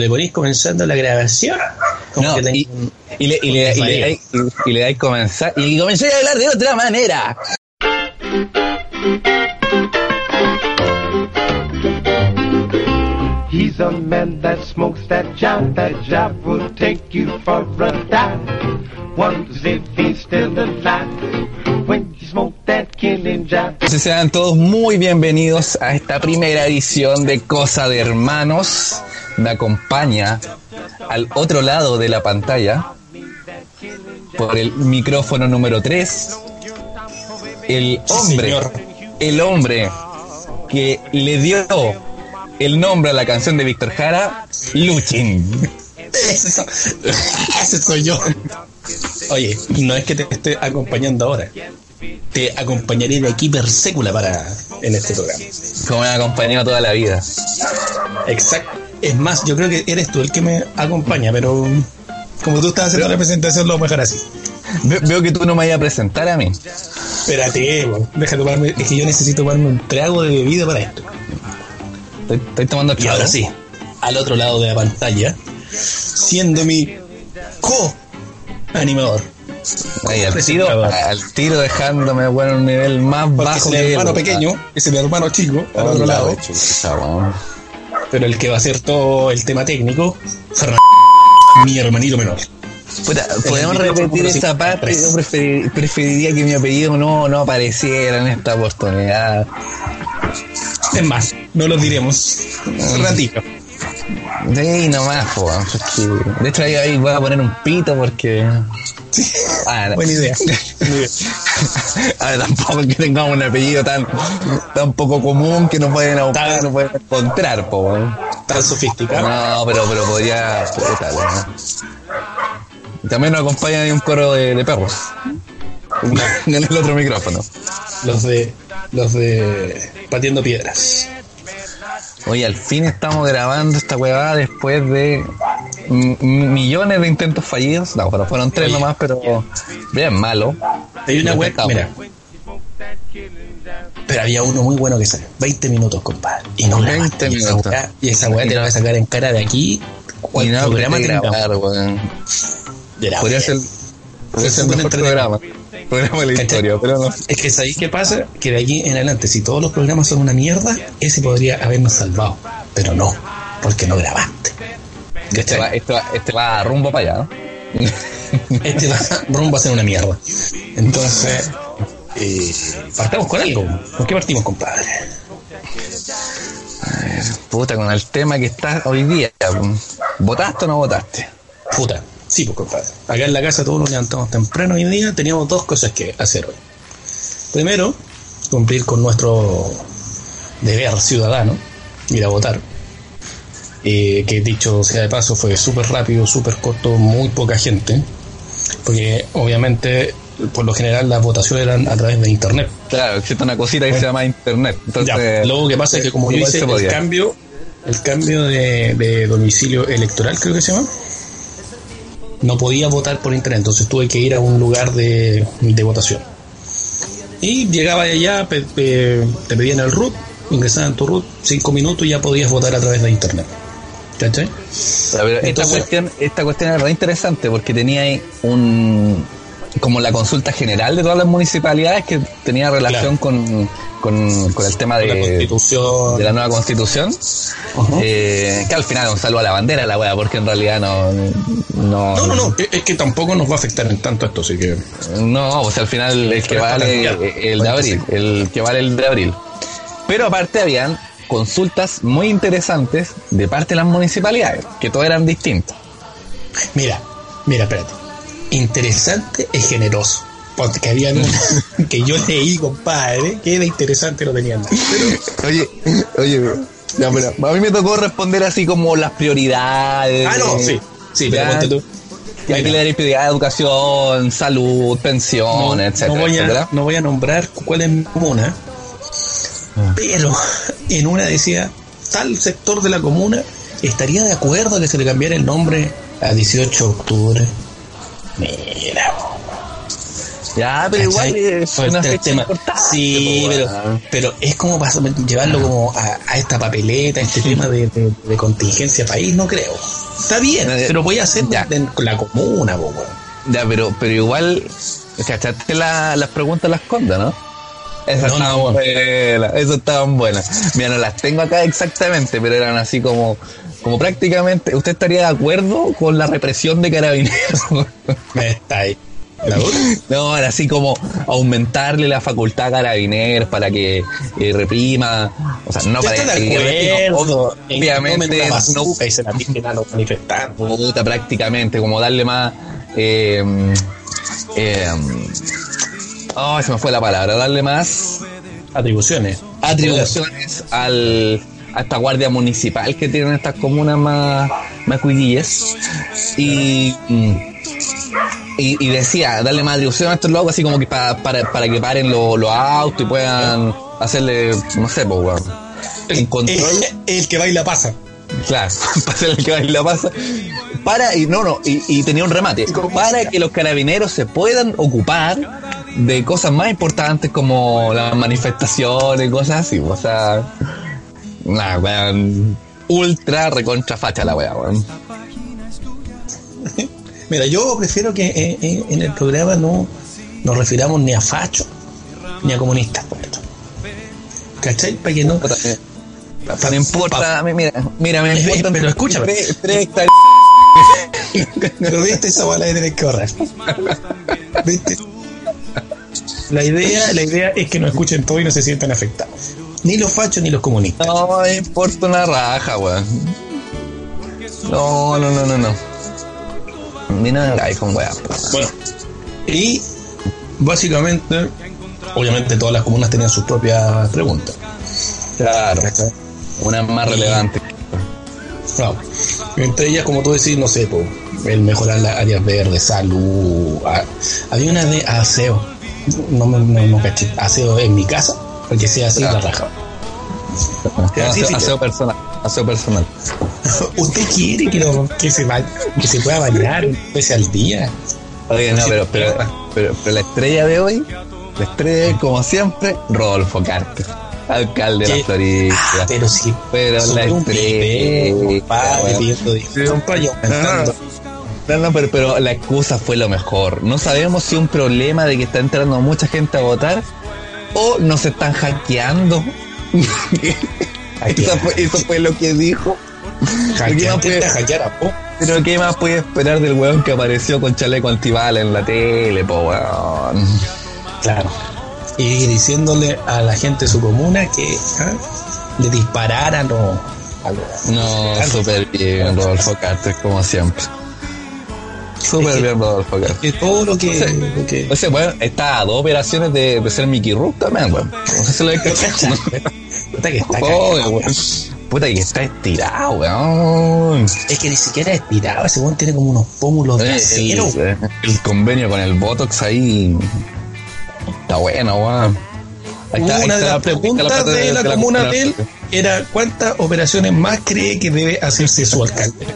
le ponís comenzando la grabación, como No, que tenés y, un- y le, y le, y le, dais- y le dais comenzar, y comencé a hablar de otra manera. He's a man that smokes that job. That job will take you for a dive. Wonders if he's still alive when you smoke that killing job. Entonces sean todos muy bienvenidos a esta primera edición de Cosa de Hermanos. Me acompaña al otro lado de la pantalla por el micrófono número 3 el hombre, señor. el hombre que le dio el nombre a la canción de Víctor Jara, Luchin. Ese, ese soy yo. Oye, no es que te esté acompañando ahora. Te acompañaré de aquí per sécula para en este programa. Como me ha acompañado toda la vida. Exacto. Es más, yo creo que eres tú el que me acompaña, pero como tú estás haciendo la presentación, lo dejar así. Ve- Veo que tú no me vayas a presentar a mí. Espérate, weón. deja tomarme, es que yo necesito tomarme un trago de bebida para esto. Estoy, estoy tomando Y ahora sí, al otro lado de la pantalla, siendo mi co-animador. Ahí, al tiro, al tiro dejándome bueno, un nivel más Porque bajo es el hermano pequeño, es el hermano chico, al otro lado. Pero el que va a hacer todo el tema técnico, mi hermanito menor. Puta, podemos repetir esa parte. Yo prefer- preferiría que mi apellido no, no apareciera en esta oportunidad. Es más, no lo diremos. Un ratito. Sí, nomás, po, porque- De hecho, ahí, ahí voy a poner un pito porque. Buena idea. Tampoco que tengamos un apellido tan, tan poco común que no pueden, buscar, encontrar, po. Tan sofisticado. No, pero, pero podría. puta, ¿no? También nos acompaña un coro de, de perros. En el otro micrófono. Los de. Los de. Pateando piedras. Oye, al fin estamos grabando esta huevada después de millones de intentos fallidos. No, pero fueron tres Oye. nomás, pero bien malo. Hay una web, mira. Pero había uno muy bueno que salió. 20 minutos, compadre. Y no 20 grabaste. Y esa minutos. Y esa weá te la voy a sacar en cara de aquí. Y ¿Cuál no programa tengamos? grabar, weón. Podría ser, podría ser el mejor programa. Programa de la ¿Cachai? historia, pero no. Es que ¿sabéis qué pasa? Que de aquí en adelante, si todos los programas son una mierda, ese podría habernos salvado. Pero no, porque no grabaste. Este va, este va, este va rumbo para allá, ¿no? Este va, rumbo a ser una mierda. Entonces, eh, partamos con algo. ¿Con qué partimos, compadre? Puta, con el tema que está hoy día. ¿Votaste o no votaste? Puta, sí, pues compadre. Acá en la casa todos nos levantamos temprano hoy día. Teníamos dos cosas que hacer hoy. Primero, cumplir con nuestro deber ciudadano, ir a votar. Eh, que dicho sea de paso, fue súper rápido, súper corto, muy poca gente. Porque obviamente, por lo general, las votaciones eran a través de internet. Claro, existe una cosita que se llama internet. Entonces, Ya, luego que pasa es que como yo hice el cambio, el cambio de, de domicilio electoral, creo que se llama, no podía votar por internet, entonces tuve que ir a un lugar de, de votación. Y llegaba allá, pe- pe- te pedían el root, ingresaban tu root, cinco minutos y ya podías votar a través de internet. ¿Cachai? Pero esta, Entonces- cuestión, esta cuestión es verdad interesante porque tenía ahí un como la consulta general de todas las municipalidades que tenía relación con, con, con el tema Con la de, constitución. de la nueva constitución. Eh, que al final un saludo a la bandera la wea, porque en realidad no no, No, no, no, es que tampoco nos va a afectar en tanto esto, así que... no, o sea, al final el que vale el de abril, el que vale el de abril. Pero aparte habían consultas muy interesantes de parte de las municipalidades, que todas eran distintas. Mira, mira, espérate. Interesante es generoso. Porque había una que yo leí, compadre, que era interesante, no tenía nada. Pero, Oye, oye, pero a mí me tocó responder así como las prioridades. ah, no, sí, sí, pero ponte tú. Y aquí le daré prioridad a educación, salud, pensión, No, etcétera, no voy etcétera. a, no voy a nombrar cuál es mi comuna, Ah. pero en una decía, tal sector de la comuna estaría de acuerdo a que se le cambiara el nombre a 18 de octubre. Mira, Ya, pero igual es Por una fecha tema. importante, Sí, pero, pero es como para llevarlo como a, a esta papeleta, a este tema de, de- de contingencia país, no creo. Está bien, pero voy a hacer ya. en con la comuna, po. Ya, pero, pero igual, ¿cachaste la- las preguntas las condas, no? Esas No, estaban no. buenas, esas estaban buenas. Mira, no las tengo acá exactamente, pero eran así como, como prácticamente, ¿usted estaría de acuerdo con la represión de carabineros? Está ahí. No, era así como aumentarle la facultad a carabineros para que eh, reprima, o sea, no para que acuerdo. que tomen obviamente no y se la a los manifestantes. puta, prácticamente, como darle más. Eh, eh, oh, se me fue la palabra, darle más Atribuciones. atribuciones al, a esta guardia municipal que tienen estas comunas más, más cuidillas. Y, y, y decía, darle más atribuciones a estos locos, así como que pa- para, para que paren lo- los autos y puedan hacerle, no sé, pues, control. El, el que baila pasa. Claro, para hacer el que la pasa. Para, y no, no, y, y tenía un remate. Para que los carabineros se puedan ocupar de cosas más importantes como las manifestaciones, cosas así. O sea, la weón, ultra recontra facha la wea, weón. Mira, yo prefiero que eh, eh, en el programa no nos refiramos ni a facho ni a comunistas. ¿Cachai? Para que no. Eh, No importa, mira, mira, me Eh, importa. pero escúchame. Tres, tres hectáreas. Pero viste esa bola de tener que ahorrar. ¿Viste? La idea, la idea es que nos escuchen todo y no se sientan afectados. Ni los fachos ni los comunistas. No me importa una raja, weón. No, no, no, no, no. Ni nada de con weón. Bueno, y básicamente, obviamente todas las comunas tenían sus propias preguntas. Claro. Una más relevante. Claro. Entre ellas, como tú decís, no sé, po, el mejorar las áreas verdes, salud. a- había una de aseo. No me no, no caché. Aseo en mi casa, porque sea así Claro. la raja. Aseo, aseo personal. Aseo personal. ¿Usted quiere que, lo- que, se, ba- que se pueda bañar un vez al día? Oye, no, pero, pero, pero, pero la estrella de hoy, la estrella de hoy, como siempre, Rodolfo Carter, alcalde de la Florida. Ah, pero sí. Pero la un estrella. pidiendo disculpas y aumentando. No, no, pero, pero la excusa fue lo mejor. No sabemos si un problema de que está entrando mucha gente a votar o nos están hackeando. eso, fue, eso fue lo que dijo. Hackear, ¿Qué más puede- intenta hackear a vos. Pero ¿qué más puede esperar del weón que apareció con chaleco antibala en la tele, po weón? Claro. Y diciéndole a la gente de su comuna que ah, le dispararan o algo. No, súper bien, Rodolfo Carter, como siempre. Súper bien, Rodolfo. Que todo lo que. Sí. lo que O sea, bueno, está a dos operaciones de, de ser Mickey Rook también, weón. No sé si lo hay cachado. Puta que está Oh, weón. Puta que está estirado, weón. Es que ni siquiera es tirado, ese weón tiene como unos pómulos de acero. El, el convenio con el Botox ahí está bueno, weón. Ahí está- ahí Una de las la- preguntas plata de la comuna de él era ¿cuántas operaciones más cree que debe hacerse su alcalde?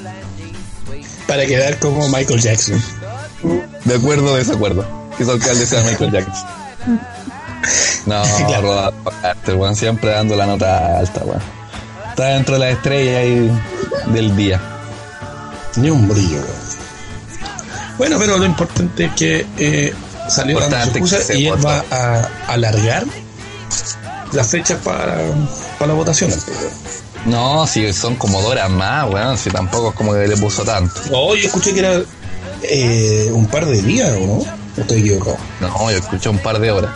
Para quedar como Michael Jackson. De acuerdo o desacuerdo. Que su alcalde sea Michael Jackson. No, Claro. Rodolfo Carter, weón, siempre dando la nota alta, weón. Está dentro de la estrella ahí del día. Ni un brillo. Bueno, pero lo importante es que eh, salió dando su Importante se y él va a alargar las fechas para, para la votación. No, si son como dos horas más, weón, si tampoco es como que le puso tanto. No, yo escuché que era eh, un par de días, ¿o no? ¿O estoy equivocado? No, yo escuché un par de horas.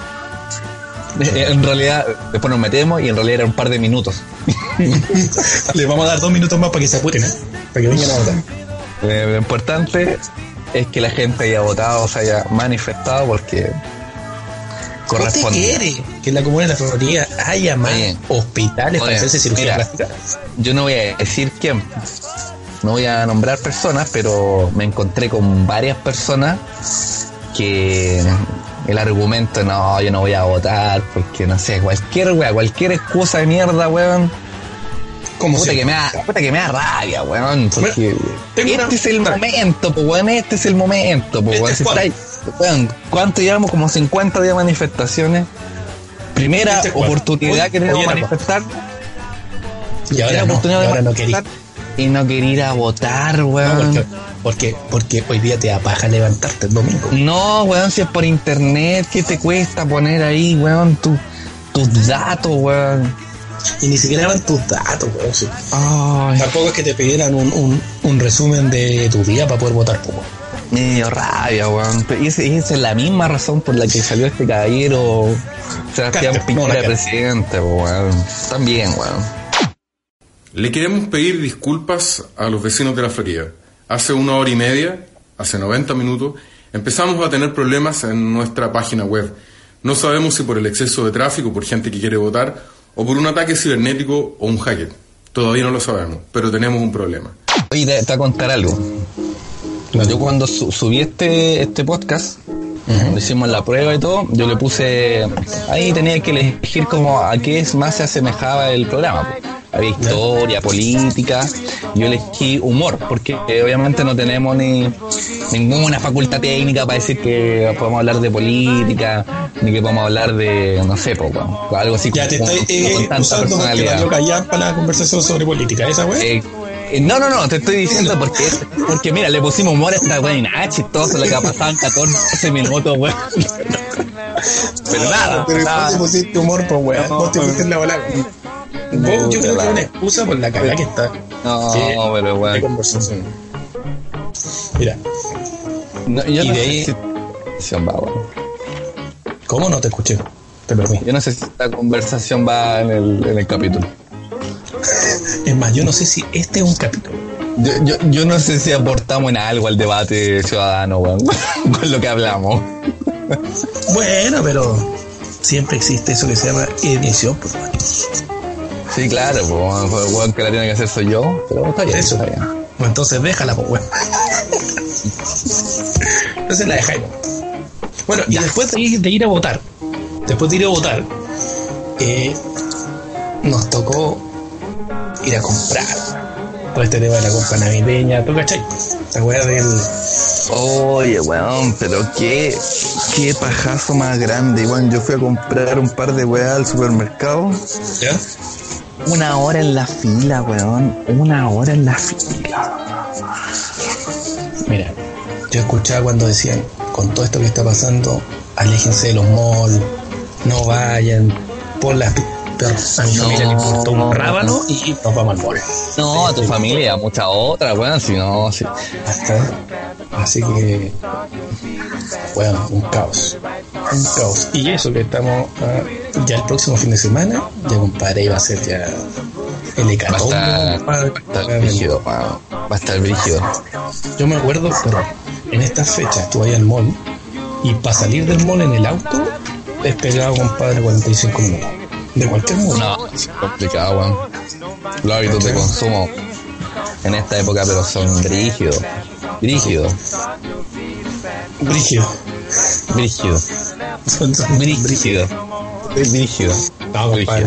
Eh, En realidad, después nos metemos y en realidad era un par de minutos. Le vamos a dar dos minutos más para que se apuren, ¿eh? Para que vengan a votar. Eh, lo importante es que la gente haya votado, se haya manifestado porque ¿Usted corresponde. quiere que en la comuna de la Florida haya más Oye. hospitales para Oye, hacerse cirugía mira. plástica? Yo no voy a decir quién, no voy a nombrar personas, pero me encontré con varias personas que el argumento, no, yo no voy a votar porque no sé, cualquier wea, cualquier excusa de mierda, weón. Como Puta que, me da, puta que me da rabia, weón. Porque este una- es el momento, pues, weón. Este es el momento, Este weón. es Si Juan. estáis, weón, ¿cuánto llevamos? Como 50 días de manifestaciones. Primera oportunidad hoy- que tenemos de manifestar. Y ahora no, oportunidad de ahora no querí. manifestar Y no quería ir a votar, No, weón. porque, porque, porque hoy día te apaja levantarte el domingo. No, weón, si es por internet, ¿qué te cuesta poner ahí, weón, tu- tus datos, weón? Y ni siquiera eran tus datos, weón. sí. Tampoco es que te pidieran un, un, un resumen de tu día para poder votar, po, weón. Me dio rabia, weón. Pero esa, es la misma razón por la que salió este caballero Sebastián Piñera presidente, weón. También, weón. Le queremos pedir disculpas a los vecinos de la Florida. Hace una hora y media, hace 90 minutos, empezamos a tener problemas en nuestra página web. No sabemos si por el exceso de tráfico, por gente que quiere votar, o por un ataque cibernético o un hacker. Todavía no lo sabemos, pero tenemos un problema. Oye, te, te voy a contar algo. Yo cuando su- subí este, este podcast, cuando hicimos la prueba y todo, yo le puse, ahí tenía que elegir como a qué es más se asemejaba el programa. Había historia, política, yo elegí humor, porque eh, obviamente no tenemos ni ninguna facultad técnica para decir que podemos hablar de política, ni que podemos hablar de, no sé, po, weón, algo así Ya te como- estoy como eh, con tanta usando personalidad. Para la conversación sobre política. ¿Esa? Eh, eh, no, no, no, te estoy diciendo porque, porque mira, le pusimos humor a esta weá y nada, chistoso lo que ha pasado en 14 minutos, weón. Pero nada, Pero nada. vos te pusiste humor, pues weón. No, Vos te pusiste en la bola. Vos, yo creo que es una excusa por la cagada que está. No, que- pero weón. conversación. Mira, No, yo Y no de sé ahí- si- si va, weón. ¿cómo no te escuché? Te perdí. Yo no sé si esta conversación va en el, en el capítulo. Es más, yo no sé si este es un capítulo. Yo, yo, yo no sé si aportamos en algo al debate ciudadano, weón, con lo que hablamos. Bueno, pero siempre existe eso que se llama edición, pues. Sí, claro, pues, weón, pues, que la tiene que hacer soy yo, pero está bien, Eso. está bien. Bueno, entonces déjala, pues weón. Entonces la dejáis. Bueno, y después de ir, de ir a votar, después de ir a votar, eh, nos tocó ir a comprar. Todo este tema de la compra navideña, ¿tú cachai? Esa weá del. Oye, weón, pero qué, qué pajazo más grande, weón. Yo fui a comprar un par de weas al supermercado. ¿Ya? Una hora en la fila, weón. Una hora en la fila. Mira, yo escuchaba cuando decían, con todo esto que está pasando, aléjense de los malls, no vayan, por las pero a mi No. familia le importó un rábano y nos vamos al mall. No, a tu familia y a muchas otras, weón. Si no, si. Así que, bueno, un caos. Un caos. Y eso que estamos ah, ya el próximo fin de semana, ya compadre, iba a ser ya el Va compadre. va a estar brígido, weón. Va a estar brígido. Yo me acuerdo, pero en estas fechas tú vas al mall y para salir del mall en el auto es pegado, compadre, 45 minutos. De cualquier mall. No, es complicado, weón. Los hábitos de consumo en esta época, pero son brígidos. Brígidos. Brígido. Brígidos. Son- son Brígido. Brígido. No, compadre.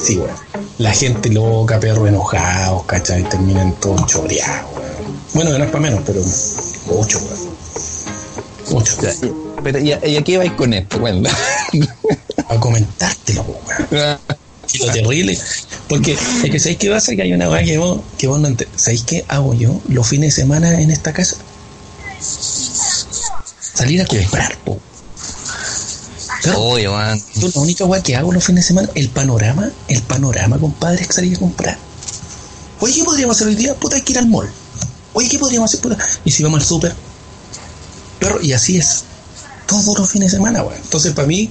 Sí, weón. La gente loca, perro enojados, ¿cachai? Terminan todos choreados, weón. Bueno, no es para menos, pero mucho, weón. Mucho. Ya, Pero, ¿y, a- y a qué vais con esto? Bueno. A comentártelo, weón. Y lo terrible. Porque es que ¿sabéis qué pasa? Que hay una weá que vos, que vos no entendés. ¿Sabéis qué hago yo los fines de semana en esta casa? Salir a comprar, po. Oye, man. la única weá que hago los fines de semana, el panorama, el panorama, compadre, es salir a comprar. Oye, ¿qué podríamos hacer hoy día? Puta, hay que ir al mall. Oye, ¿qué podríamos hacer? Puta, y si vamos al súper. Perro, y así es. Todos los fines de semana, weón. Entonces, para mí,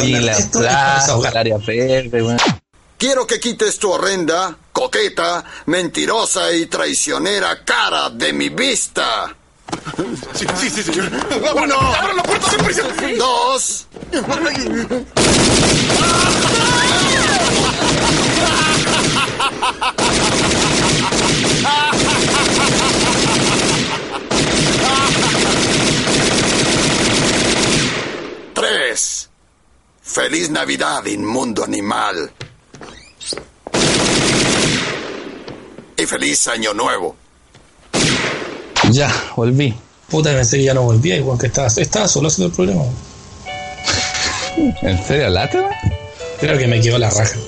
Y hablar la plaza, el área verde, weón. Quiero que quites tu horrenda, coqueta, mentirosa y traicionera cara de mi vista. Sí, sí, sí, señor. Uno. ¡Abran la puerta de prisa! Dos. Tres. Feliz Navidad, inmundo animal. Y feliz Año Nuevo. Ya, volví. Puta, pensé que ya no volvía, igual que estaba, estaba solo haciendo el problema. ¿En serio hablaste, weón? Creo que me quedó la raja.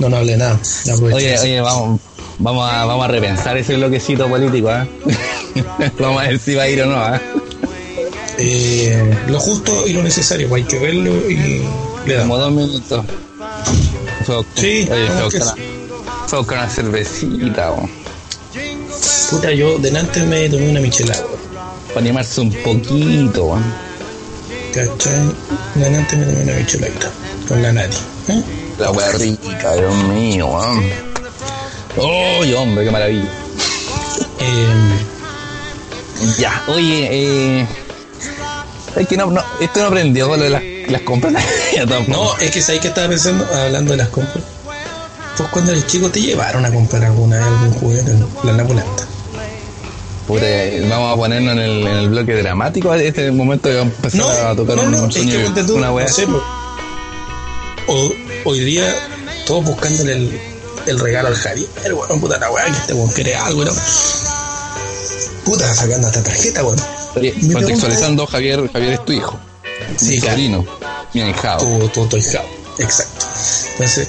No, no hablé nada. Oye, oye, vamos, vamos, a, vamos a repensar ese bloquecito político, ¿ah? vamos a ver si va a ir o no, ¿ah? Eh, lo justo y lo necesario, pues hay que verlo y le Como damos. dos minutos. Fue Sí, oye, fue fue buscar una cervecita, weón. Puta, yo delante me tomé una michelada. Para animarse un poquito, weón. ¿Cachai? Delante me tomé una micheladita con la Nati. ¿eh? La wea rica, Dios mío, weón. ¡Uy, hombre, qué maravilla! Eh, Ya, oye, eh. Es que no, no, esto no aprendió con lo de las, las compras. No, es que sabes que estaba pensando, hablando de las compras. Pues cuando eres chico te llevaron a comprar alguna vez algún juguete, la Napulanta. Puta, vamos a ponernos en el, en el bloque dramático. Este es el momento que vamos a empezar No, a tocar no, un, no, un es que sueño, ponte tú, una wea. sé, pues, o- hoy día todos buscándole el, el regalo al Javier, bueno, puta la weá, que este weón quiere algo, ¿no? Puta, sacando esta tarjeta, weón. Mi contextualizando, Javier, Javier es tu hijo. Sí, mi claro. sobrino, mi ahijado. Tu, tu, tu hijado, exacto. Entonces,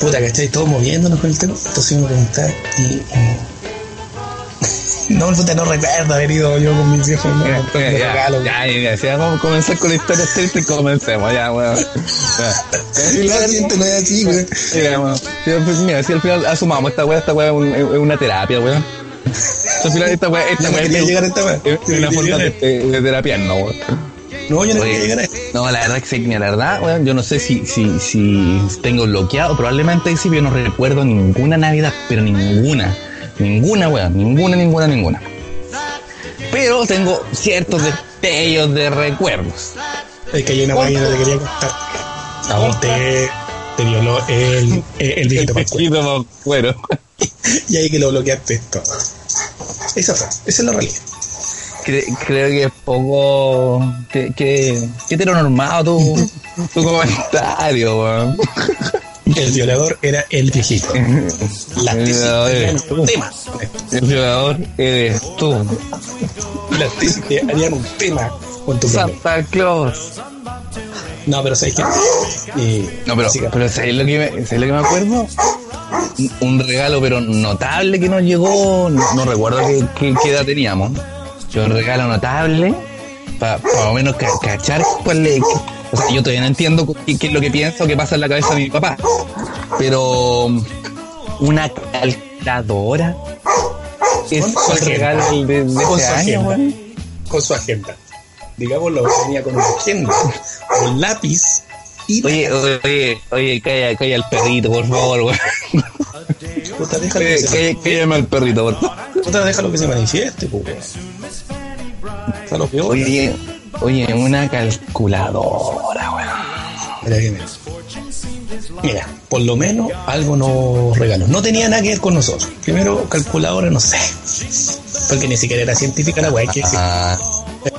puta, ¿cachai? Todos moviéndonos con el tema. Entonces me preguntar y. y- No, puta, no recuerdo haber ido yo con mis viejos, no, Ya, regalo. ya, ya, ya, si vamos a comenzar con la historia triste, comencemos, ya, weón. Y la gente no es así, weón. Mira, al fin- Mira, si al final asumamos esta weá, esta weá es, un- es una terapia, weón. Al final esta weá, esta no weá es, llegar a esta weá. es una forma de, de terapia, no, weón. No, yo no Oye, llegar a esto. No, la verdad es que, la verdad, weón, yo no sé si, si, si tengo bloqueado, probablemente sí, yo no recuerdo ninguna Navidad, pero ninguna, ninguna, weón, ninguna, ninguna, ninguna. Pero tengo ciertos destellos de recuerdos. Es que hay una weá que no te quería contar. A vos te, violó el, el, el viejito Pascual. Bueno, Y ahí que lo bloqueaste todo. Esa es la realidad. cre- creo que es poco. que, que, que heteronormado tu, tu comentario, weón. El violador era el viejito. Las El tesis eres un tema. El violador eres tú. Las tesis te harían un tema con tu problema. Santa Claus. No, pero ¿sabes qué? Eh, No, pero, pero ¿sabes lo, que me, ¿sabes lo que me acuerdo? Un- regalo, pero notable que nos llegó. No, no recuerdo qué, edad teníamos. Pero un regalo notable. Para más o menos ca- cachar cuál es. O sea, yo todavía no entiendo qué, qué es lo que piensa o qué pasa en la cabeza de mi papá. Pero. Una calculadora. Es el regalo de, de año, agenda. Con su agenda. Digámoslo, venía con una agenda, un lápiz y Oye, oye, oye, calla, calla el perrito, por favor, weón. puta, déjalo que se, Cállame al perrito, por favor. puta, déjalo que se manifieste, weón. Oye, oye, una calculadora, weón. Mira, por lo menos algo nos regaló. No tenía nada que ver con nosotros. Primero, calculadora, no sé. Porque ni siquiera era científica la weá. Ah, que-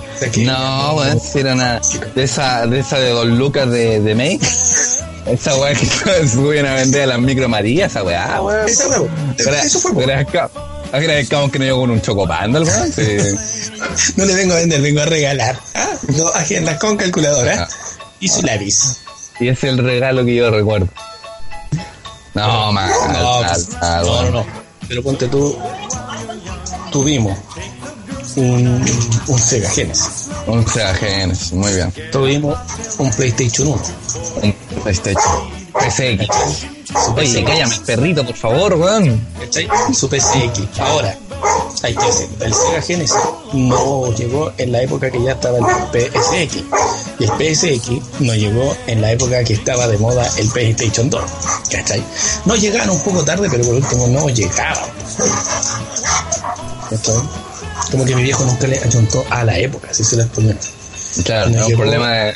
no, weón, si era una de esa, de esa de Don Lucas de, de Make. Esa weá que suben a vender a las micro María, esa weá, weón. Esa weá, eso fue. Agradezcamos que no llegó con un chocopanda, weón. Sí. No le vengo a vender, vengo a regalar. Ah, Dos agendas con calculadora Ah. y su lápiz. Y ese es el regalo que yo recuerdo. No, man. No, pues, no, no, no. Pero ponte tú, tuvimos un, un Sega Genesis. Un Sega Genesis, muy bien. Tuvimos un PlayStation 1. Un PlayStation. PSX. Su Oye, PSX. cállame, perrito, por favor, weón. ¿cachai? Su PSX. Ahora, hay que decir, el Sega Genesis no llegó en la época que ya estaba el PSX. Y el PSX no llegó en la época que estaba de moda el PlayStation 2. ¿Cachai? No llegaron un poco tarde, pero por último no llegaban. ¿Cachai? Como que mi viejo nunca le ayuntó a la época, si se les ponía. Claro, No es un problema de,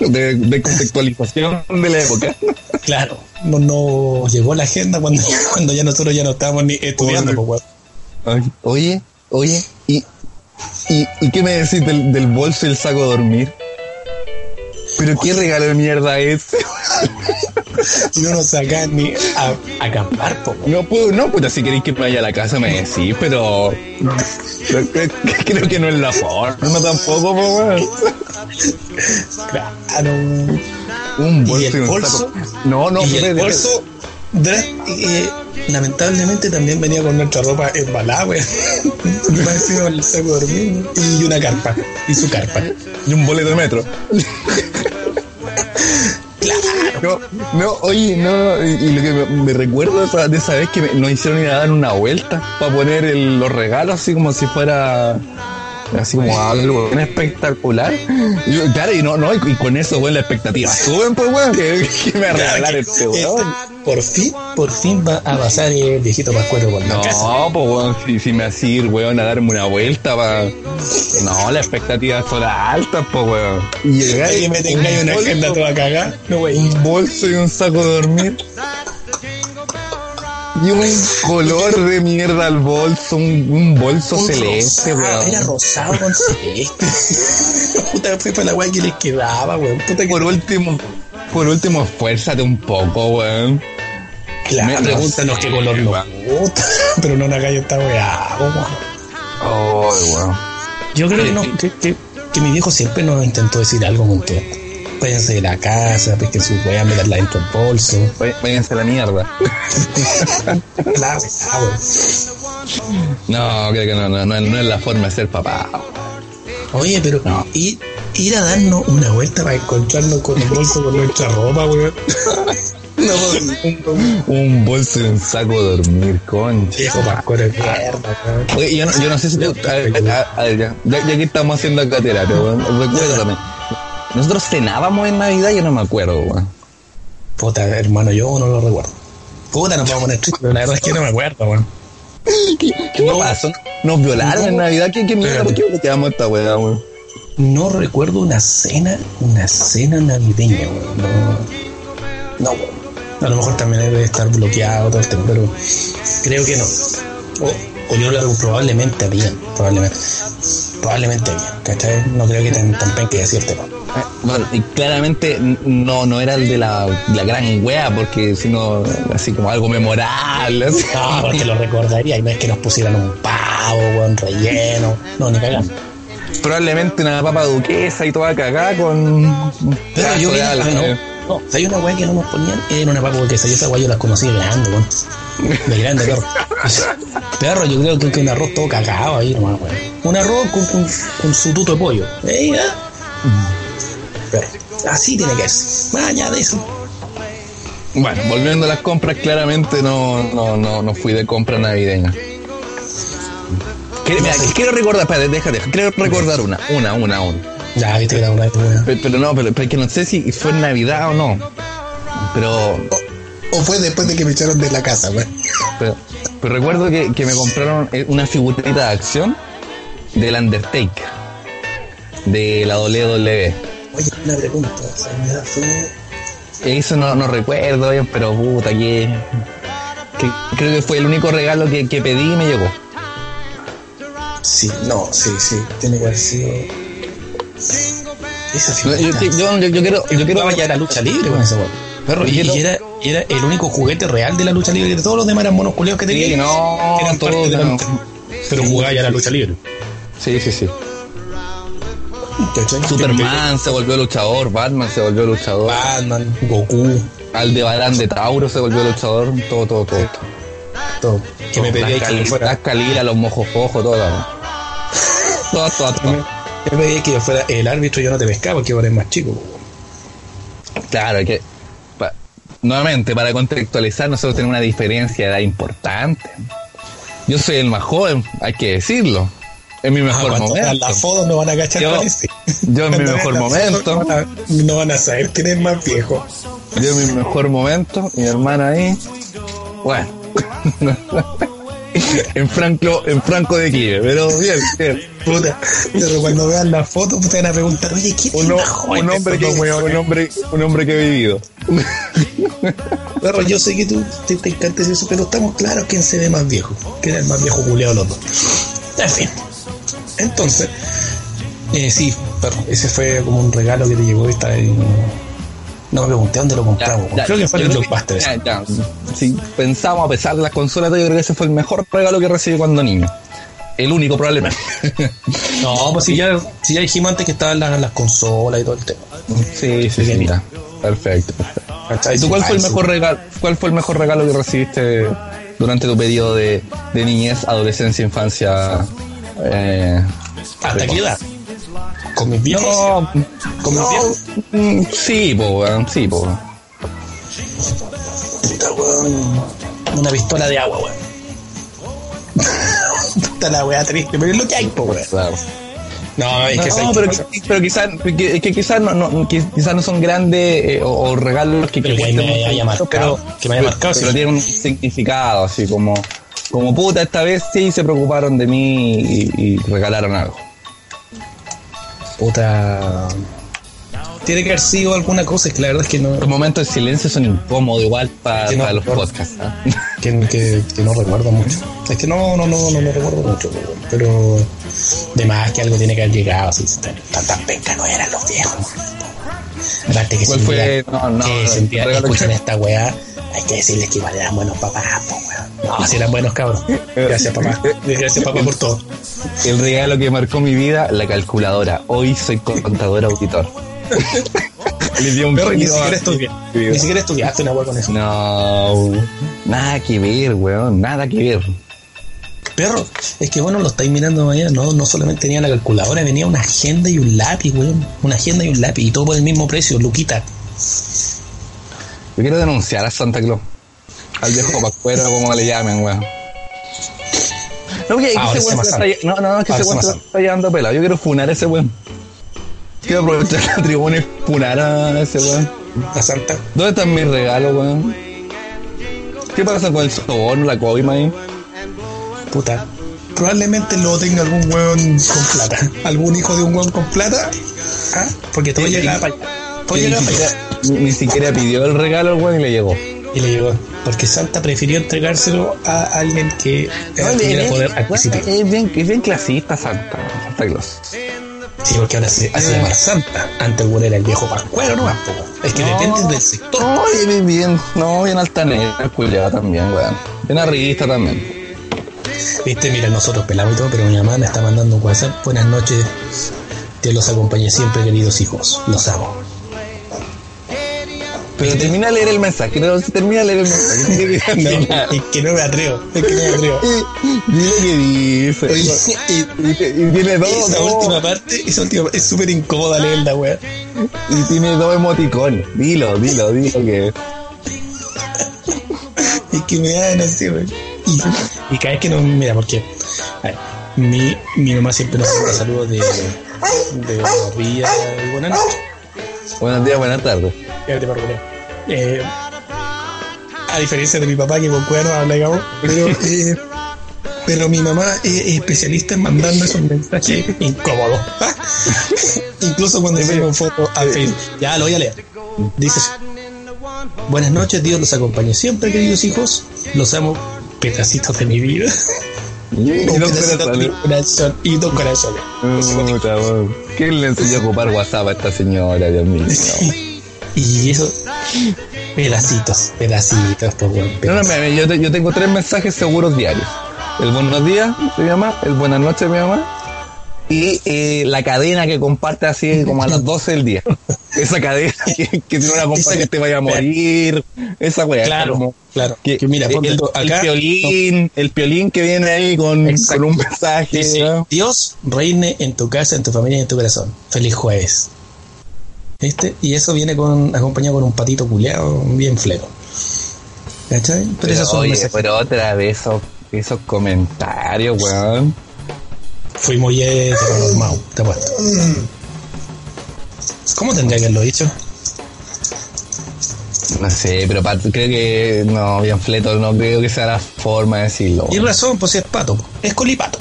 de, de contextualización de la época. Claro, no, no llegó la agenda cuando, cuando ya nosotros ya no estábamos ni estudiando. pues, weón. Oye, oye, ¿y, y, y qué me decís del, del bolso y el saco de dormir? ¿Pero qué regalo de mierda es? no nos sacan ni a, a acampar, po. No puedo, no, puta, si queréis que vaya a la casa me decís, pero creo, que no es la forma tampoco, po. Claro. Un ¿Y bolso y un bolso? No, no, y el bolso, dra- eh, lamentablemente también venía con nuestra ropa embalada, weón. Me el saco de dormir y una carpa. Y su carpa. y un boleto de metro. No, no, oye, no, y, lo que me, recuerdo de esa, de esa vez que me- hicieron ir a dar una vuelta para poner el- los regalos así como si fuera así como algo bien espectacular. Yo, claro, y no, no, y, con eso, weón, la expectativa suben, pues, weón, que, que me va regalar este weón. por fin, por fin va a pasar el viejito Pascuero por la casa. No, pues, weón, si, si me hacía ir, weón, a darme una vuelta para. No, las expectativas son altas, pues, weón. Y llegar Y me tengáis una agenda toda cagada. No, wey. un bolso y un saco de dormir. Y un color de mierda al bolso, un, un bolso Un celeste, rosado, Era weón. rosado con celeste. Puta, fue para la weá que les quedaba, weón. Puta que Por último, por último, esfuérzate un poco, weón. Claro, Me- pregúntanos qué color nos gusta. Pero no nos hagáis esta weá, weón. Ay, weón. Yo creo que, no, que, que, que mi viejo siempre nos intentó decir algo con todo esto. Váyanse de la casa, pesquen sus weas, meterla dentro del bolso. Váyanse a la mierda. La weá, weón. No, creo que no, no, no, no es la forma de ser papá. Oye, pero ir, ir a darnos una vuelta para encontrarnos con el bolso con nuestra ropa, weón. No, un bolso y un saco de dormir, concha. viejo pascuero de mierda. Oye, yo no, yo no sé si tú. A ver, a- a ver, ya, ya, ya que estamos haciendo acá terapia, weón. Recuérdame. Nosotros cenábamos en Navidad, yo no me acuerdo, weón. Puta, hermano, yo no lo recuerdo. Puta, nos vamos a poner tristes, pero la verdad es que no me acuerdo, weón. ¿Qué, qué No. pasó? ¿Nos violaron No. en Navidad? ¿Qué, qué mierda? ¿Por qué le quedamos esta weá, weón? No recuerdo una cena, una cena navideña, weón. No, no, weón. A lo mejor también debe estar bloqueado todo el pero creo que no. O, o yo lo probablemente había, probablemente. Probablemente había, ¿cachai? No creo que tan, tan tema. Eh, Bueno, y claramente no, no era el de la, la gran wea, porque sino así como algo memorable. así. No, porque lo recordaría y no es que nos pusieran un pavo, weón, relleno. No, ni cagando. Probablemente una papa duquesa y toda cagada con. Pero yo vi, ah, no, eh. no, hay una weá que no nos ponían, era una papa porque yo esa weá yo las conocí de grande, weón. De grande, perro. Perro, yo creo que, que un arroz todo cagado ahí nomás, weón. Un arroz con, con, con su tuto de pollo. ¿Eh? Perro. Así tiene que ser. Allá de eso. Bueno, volviendo a las compras, claramente no, no, no, no fui de compra navideña. Quiero, mira, quiero recordar, espérate, déjate, quiero recordar una, una, una, una. Ya, viste que la una. Pero, pero no, pero, pero es que no sé si fue en Navidad o no. Pero, O fue después de que me echaron de la casa, weón. pero, pero recuerdo que, que me compraron eh, una figurita de acción del Undertaker, de la WWE. Oye, una pregunta. ¿esa fue Eso no, no recuerdo pero puta que, que creo que fue el único regalo que, que pedí y me llegó. Sí, no, sí, sí. Tiene que haber sido. Esa No, yo, yo, yo, yo quiero, yo quiero Jugaba ya la lucha libre con ese weón. Perro, y, y era, y era el único juguete real de la lucha libre. De todos los demás eran monos culeos que tenía. Sí, no, eran todo, parte de la no. lucha. Pero jugaba ya la lucha libre. Sí, sí, sí. Superman se volvió luchador, Batman se volvió luchador, Batman, Goku, Aldebarán de Tauro se volvió luchador, todo, todo, todo. todo. Que me pedía que yo Las fuera. Calila, los mojos ojos, todo. Todo, todo, todo. Me pedía que yo fuera el árbitro y yo no te pescaba porque ahora es más chico. Claro, que pa- nuevamente, para contextualizar, nosotros tenemos una diferencia de edad importante. Yo soy el más joven, hay que decirlo. En mi Ah, mejor vean momento. las fotos no van a cachar Yo- es. yo en mi mejor momento. No van, a, no van a saber quién es más viejo. Yo en mi mejor momento, mi hermana ahí. Bueno. en franco, en franco de Kiev, pero bien, bien. Puta. Pero cuando vean las fotos, pues te van a preguntar, oye, ¿quién es Un, hombre que, un hombre, un hombre que he vivido. Perro, yo sé que tú te, te encanta eso, pero estamos claros quién se ve más viejo. ¿Quién es el más viejo culeado los dos? En fin. Entonces, eh, sí, perro, ese fue como un regalo que te llegó esta. eh, No me pregunté dónde lo compramos. Ya, creo que fue en Blockbuster. ya, ya. Si pensamos, a pesar de las consolas, yo creo que ese fue el mejor regalo que recibí cuando niño. El único, probablemente. No, pues si ya, si ya dijimos antes que estaban las, las consolas y todo el tema. sí, sí, sí. ya. Perfecto, perfecto. ¿Y tú cuál fue el mejor regalo? ¿Cuál fue el mejor regalo que recibiste durante tu periodo de, de niñez, adolescencia, infancia? Eh, ¿Hasta qué edad? ¿Con mis viejos? no, ¿Con mis no, viejos? mm, sí, po, weón, sí, po. weón. Una pistola de agua, weón. Puta la weá triste, pero es lo que hay, po, weón. Claro. No, es que No, ¿sabes pero, pero quizás que, que quizás no, no, quizás no son grandes eh, o, o regalos que, Pero que me haya marcado, pero, que me haya marcado, pero sí. tienen un significado así como como puta esta vez sí se preocuparon de mí y, y regalaron algo Puta. Tiene que haber sido alguna cosa, es que la verdad es que no. los momentos de silencio son incómodos igual para los podcasts ¿ah? que, que, que no recuerdo mucho. Es que no, no, no, no recuerdo mucho, pero, de más que algo tiene que haber llegado, así, tan, tan penca no eran los viejos. Aparte que ¿Cuál si un fue? día- No, no, que escuchan que- esta weá, hay que decirles que igual eran buenos papás, weón. No, si eran buenos cabros. Gracias papá. Gracias papá por todo. el regalo que marcó mi vida la calculadora hoy soy contador auditor Le dio un Pero ni siquiera estudié. Ni siquiera estudiaste una weá con eso. no nada que ver weón nada que ver Perro, es que bueno, lo estáis mirando mañana, no, no solamente tenía la calculadora, venía una agenda y un lápiz, weón. Una agenda y un lápiz, y todo por el mismo precio, Luquita. Yo quiero denunciar a Santa Claus. Al viejo pascuero, como le llamen, weón. No, que, que ese se weón está, no, no, es que Ahora ese se weón se está llevando pelado. Yo quiero funar a ese weón. Quiero aprovechar la tribuna y funar a ese weón. La Santa. ¿Dónde están mis regalos, weón? ¿Qué pasa con el soborno, la coima ahí? Puta. Probablemente lo tenga algún weón con plata. Algún hijo de un weón con plata. ¿Ah? Porque todo sí. para allá. Todo Ni llegaba para siquiera, ni, ni siquiera pidió el regalo el weón y le llegó. Y le llegó. Porque Santa prefirió entregárselo a alguien que eh, No, tuviera es, poder bien, adquisitivo. es, bien, es bien clasista Santa, Santa Claus. Sí, porque ahora se hace llamar Santa. Antes el era el viejo pascuero, no Es que depende del sector. No, bien, bien, no, bien altanera, el culiado también, weón. Bien arribista también. Viste, mira, nosotros pelamos y todo, pero mi mamá me está mandando un WhatsApp. Buenas noches. Dios los acompañe siempre, queridos hijos. Los amo. Pero termina de leer el mensaje, no, termina de leer el mensaje. No, es que no me atrevo. Es que no me atrevo. Dile que dice. Y, tiene dos, esa dos- última parte, esa última parte es súper incómoda leerla, weón. y tiene dos emoticones. Dilo, dilo, dilo que. Es que me dan así, weón. Y, y cada vez que no, mira, porque a ver, mi, mi mamá siempre nos manda saludos de, de buenos días y buenas noches. Buenos días, buenas tardes. Para Julián. Eh, a diferencia de mi papá, que con cueva no habla, digamos, pero, eh, pero mi mamá es, es especialista en mandando esos mensajes incómodos. Incluso cuando subo fotos a Facebook. Ya lo voy a leer. Dice así. Buenas noches, Dios los acompañe siempre, queridos hijos. Los amo, pedacitos de mi vida. Y dos corazones. corazón y dos corazones. Puta, weón. ¿Quién le enseñó a ocupar WhatsApp a esta señora, Dios mío? Y eso, pedacitos, pedacitos, pues, weón, No, no, yo, te- yo tengo tres mensajes seguros diarios. El buenos días de mi mamá, el buenas noches de mi mamá y eh, la cadena que comparte así como a las 12 del día. Esa cadena que, que tiene una compa Esa que te vaya a morir. Esa weá. Claro, como claro. que- Que mira, el, tú el acá. piolín, el piolín que viene ahí con, con un mensaje. ¿no? Dios reine en tu casa, en tu familia y en tu corazón. Feliz jueves. ¿Viste? Y eso viene con acompañado con un patito culeado bien flero. ¿Cachai? Pero, Pero, esos son oye, mensajes. pero otra vez esos, esos comentarios, weón. Fui muy heteronormado, te apuesto. ¿Cómo tendría que haberlo dicho? No sé, pero pa- creo que no, bien fleto, no creo que sea la forma de decirlo. Y razón, pues si es pato, es colipato.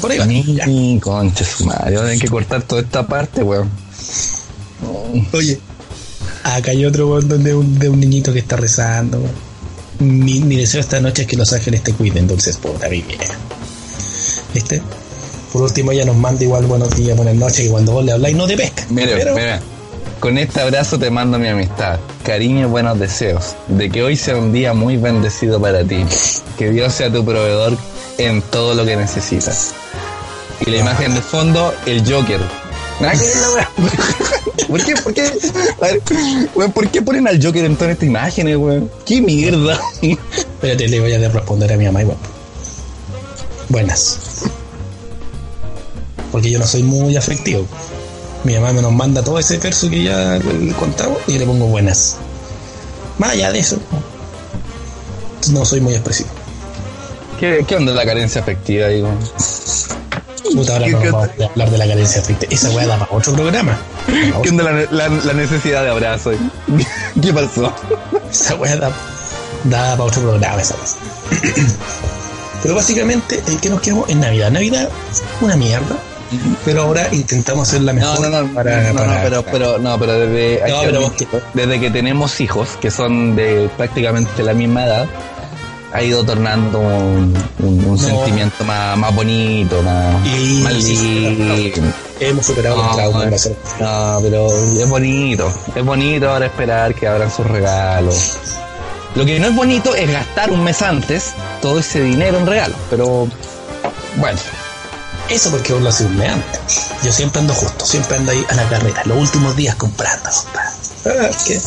Por ahí va. Ni concha su madre, hay que cortar toda esta parte, weón. Oye, acá hay otro un, de un niñito que está rezando. Mi, mi deseo esta noche es que los ángeles te cuiden, dulces puta, mi vieja. ¿Viste? Por último, ella nos manda igual buenos días, buenas noches, y cuando vos le habláis no te pesca. Mire, pero, mira, Con este abrazo te mando mi amistad, cariño y buenos deseos, de que hoy sea un día muy bendecido para ti. Que Dios sea tu proveedor en todo lo que necesitas. Y la imagen de fondo, el Joker. Nada que ver la weá. ¿Por qué? ¿Por qué? A ver, weón, ¿por qué ponen al Joker en todas estas imágenes, weón? ¡Qué mierda! Espérate, le voy a responder a mi mamá igual. Buenas. Porque yo no soy muy afectivo. Mi mamá me nos manda todo ese verso que ya le contaba y le pongo buenas. Más allá de eso, no soy muy expresivo. ¿Qué, qué onda la carencia afectiva, digo? Puta, ahora ¿Qué- no vamos a hablar de la carencia afectiva. Esa weá da para otro programa. ¿Qué onda la, la- la necesidad de abrazo? ¿Qué pasó? Esa weá da, da para otro programa esa vez. Pero básicamente, ¿en qué nos quedamos? En Navidad. Navidad, una mierda. Pero ahora intentamos hacerla No, mejor no, no, para, no, para- no, pero, pero, no, pero desde, No, que pero desde que tenemos hijos, que son de prácticamente la misma edad, ha ido tornando un, un- un sentimiento más, más bonito, más, Y- más sí, hemos superado los No, traumas. no, va a ser- no, pero es bonito, es bonito ahora esperar que abran sus regalos. Lo que no es bonito es gastar un mes antes todo ese dinero en regalos, pero bueno, Eso porque vos lo haces un mes antes. Yo siempre ando justo, siempre ando ahí a la carrera, los últimos días comprando. compadre. Ah, ¿qué?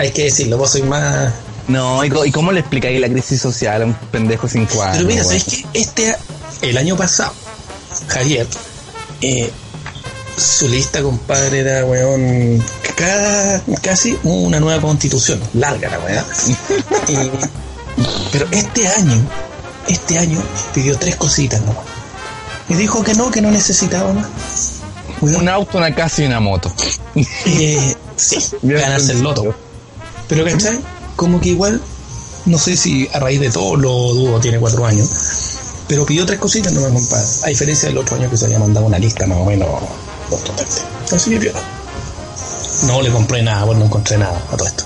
Hay que decirlo, vos sois más. No, ¿y, cómo le explicáis la crisis social a un pendejo sin cuadro? Pero mira? ¿sabes qué? Este, el año pasado, Javier, eh, su lista, compadre, era, weón, cada, casi una nueva constitución. Larga la weá. Eh, pero este año, este año pidió tres cositas nomás. Y dijo que no, que no necesitaba más. Weón, Un auto, una casa y una moto. eh, sí, ganarse el loto. Pero ¿cachai? Como que igual, no sé si a raíz de todo lo dudo, tiene cuatro años, pero pidió tres cositas nomás, compadre. A diferencia del otro año que se había mandado una lista más o menos contundente. Así que piola. No le compré nada, bueno, no encontré nada a todo esto.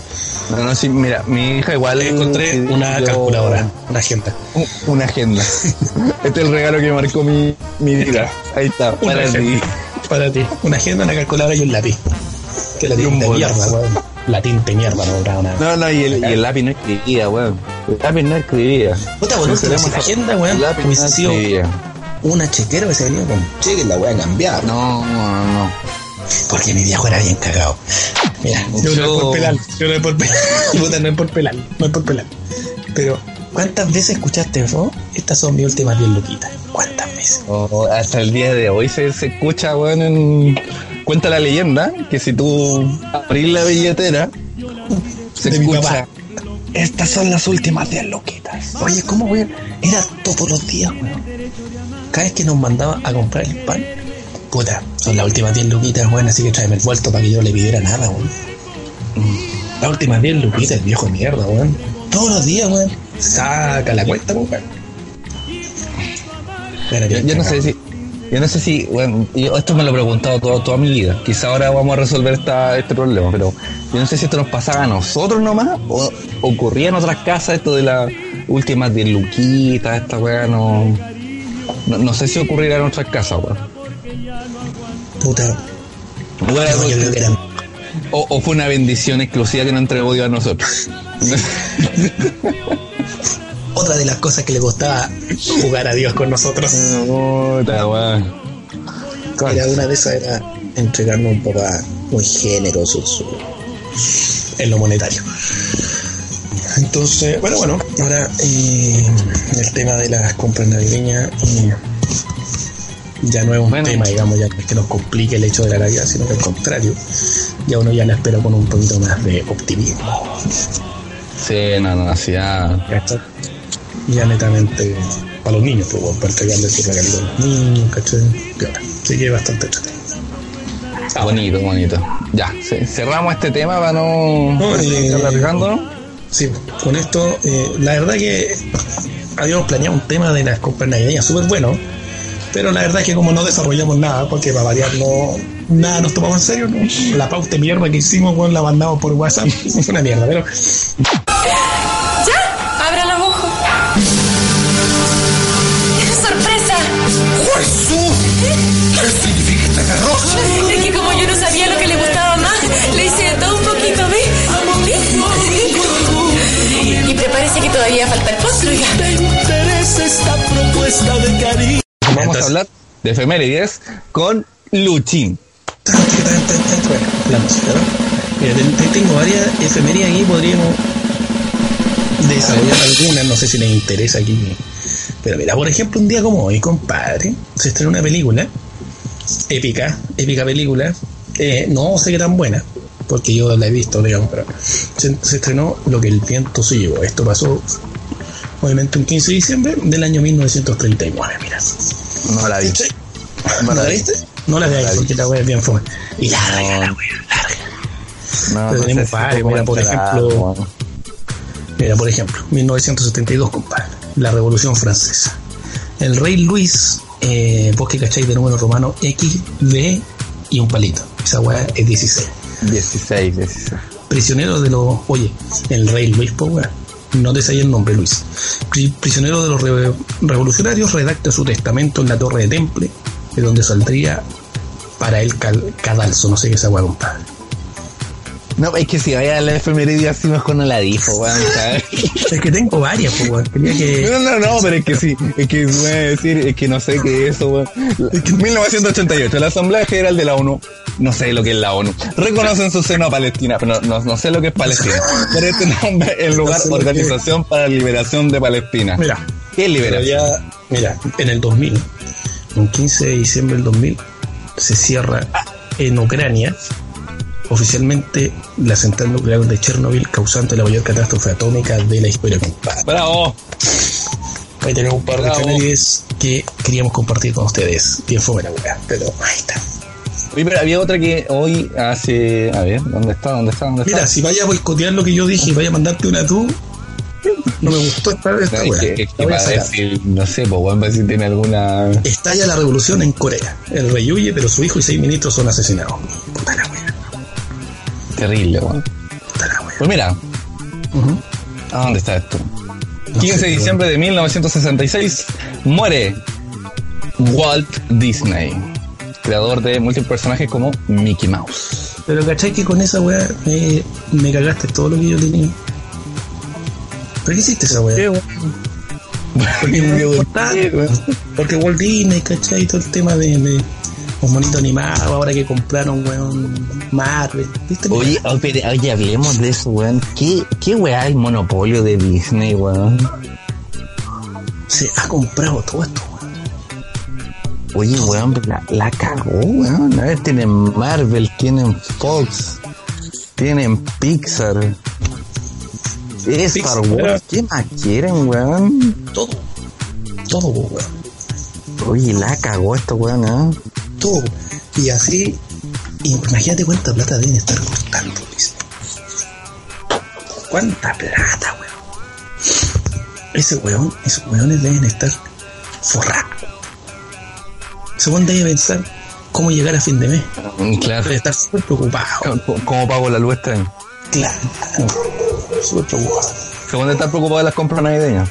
No, no, sí, mira, mi hija igual. Le encontré una yo- calculadora, una agenda. Una agenda. este es el regalo que marcó mi, mi vida. Ahí está, Una para ti. Para ti. Una agenda, una calculadora y un lápiz. Que la tinta de mierda, weón. La tinta de mierda, no lograba nada. No, no, y el, y el lápiz no escribía, weón. El lápiz no escribía. Puta, bueno, si la agenda, weón, hubiese sido una chequera hubiese venido con cheque, la weá cambiada. No, no, no. Porque mi viejo era bien cagado. Mira, yo, no es por pelar, yo no es por pelar. Puta, no es por pelar, no es por pelar. Pero, ¿cuántas veces escuchaste eso? Estas son mis últimas 10 luquitas. ¿Cuántas veces? Oh, hasta el día de hoy se, se escucha, weón, en... Cuenta la leyenda que si tú abrís la billetera, se De escucha... Estas son las últimas 10 loquitas. Oye, ¿cómo, weón? Era todos los días, weón. Cada vez que nos mandaba a comprar el pan, puta, son las últimas 10 luquitas, weón, así que tráeme el vuelto para que yo no le pidiera nada, weón. Las últimas 10 luquitas, el viejo mierda, weón. Todos los días, weón. Saca la cuenta, weón. Yo, yo no sé si... Yo no sé si, bueno, yo esto me lo he preguntado toda, toda mi vida. Quizá ahora vamos a resolver esta, este problema, pero yo no sé si esto nos pasaba a nosotros nomás o ocurría en otras casas esto de las últimas 10 luquitas, esta weá no, no. No sé si ocurrirá en otras casas, weón. Puta. Bueno, No, yo creo que eran O, o fue una bendición exclusiva que nos entregó Dios a nosotros. otra de las cosas que le costaba jugar a Dios con nosotros. Puta. Era una de esas era entregarnos un papá muy generoso en, su- en lo monetario. Entonces, bueno, bueno, ahora eh, el tema de las compras navideñas eh, ya no es un Bueno. tema, digamos, ya no es que nos complique el hecho de la Navidad, sino que al contrario, ya uno ya la espera con un poquito más de optimismo. Sí, no, no, así ya. Ya netamente para los niños, pues, bueno, para entregarles su regalito a los niños, ¿cachai? Piola. Así que bastante entretenido. Ah, Bonito, bonito. Ya, ce- cerramos este tema para no, No, eh. Sí, con esto, eh, la verdad que habíamos planeado un tema de las compras navideñas súper bueno, pero la verdad es que como no desarrollamos nada, porque para variar no, nada nos tomamos en serio, ¿no? la pauta de mierda que hicimos, bueno, la mandamos por WhatsApp, es una mierda, pero Vamos Entonces- a hablar de efemérides con Luchín. La tengo varias efemerías aquí, podríamos desarrollar algunas, no sé si les interesa aquí. Pero mira, por ejemplo, un día como hoy, compadre, se estrenó una película épica, épica película. Eh, no sé qué tan buena, porque yo la he visto, digamos, pero se, se estrenó Lo que el viento se llevó. Esto pasó, obviamente, un 15 de diciembre del año 1939, mira. No la vi. ¿Sí? ¿No la viste? No la veáis porque la wea es bien fome. Y larga, la wea, larga. No, tenemos varios, mira, por ejemplo, bueno. Mira, por ejemplo, 1972, compadre, la Revolución Francesa. El rey Luis, eh, vos que cacháis de número romano, X, V y un palito. Esa weá es 16. 16, 16. Prisionero de los. Oye, el rey Luis, pues. No te el nombre, Luis. Pri- Prisionero de los re- revolucionarios redacta su testamento en la torre de Temple, de donde saldría para cal- cadalso. No sé qué es esa weá, compadre. No, es que si vaya a la efeméride así mejor no la dijo, weón. Es que tengo varias, pues weón. Que. No, no, no, pero es que sí, es que voy a decir, es que no sé qué es eso, weón. Es que 1988, la Asamblea General de la ONU, no sé lo que es la ONU, reconoce en su seno a Palestina, pero no, no, no sé lo que es Palestina. Por este nombre, el lugar No sé que- Organización para la Liberación de Palestina. Mira, ¿Qué Pero liberación? ya, mira, en el 2000, un 15 de diciembre del 2000, se cierra en Ucrania oficialmente la central nuclear de Chernobyl, causante la mayor catástrofe atómica de la historia, compadre. Bravo. Ahí tenemos un par de efemérides que queríamos compartir con ustedes. Bien fue la weá, pero ahí está. Oye, pero había otra que hoy hace, a ver, ¿dónde está? ¿Dónde está? ¿Dónde está? Mira, si vaya a boicotear lo que yo dije y vaya a mandarte una tú, no me gustó esta, esta No, es que, es que para si, no sé, pues, para ver si tiene alguna... Estalla la revolución en Corea. El rey huye, pero su hijo y seis ministros son asesinados. Puta la Terrible, weón. Pues mira. ¿a dónde está esto? No 15 sé, de diciembre de 1966 muere Walt Disney, creador de múltiples personajes como Mickey Mouse. Pero cachai que con esa weá me, me cagaste todo lo que yo tenía. ¿Por qué hiciste esa weá? Porque importaba, Porque Walt Disney, cachai, todo el tema de, de los monitos animados, ahora que compraron weón Marvel. ¿Viste? Oye, oye, hablemos de eso, weón. ¿Qué, qué weá el monopolio de Disney, weón? Se ha comprado todo esto, weón. Oye, weón, la, la cagó, weón. A ver, tienen Marvel, tienen Fox, tienen Pixar. Star Wars, ¿qué más quieren, weón? Todo. Todo, weón. Oye, la cagó esto, weón, ¿eh? Todo. Y así, imagínate cuánta plata deben estar costando, Disney. ¿Cuánta plata, weón? Ese weón, esos weones deben estar forrados. Weón debe pensar cómo llegar a fin de mes. Mm, Claro. Debe estar súper preocupado. ¿Cómo, pago la luz este? Claro. Súper preocupado. Según estar preocupado de las compras navideñas.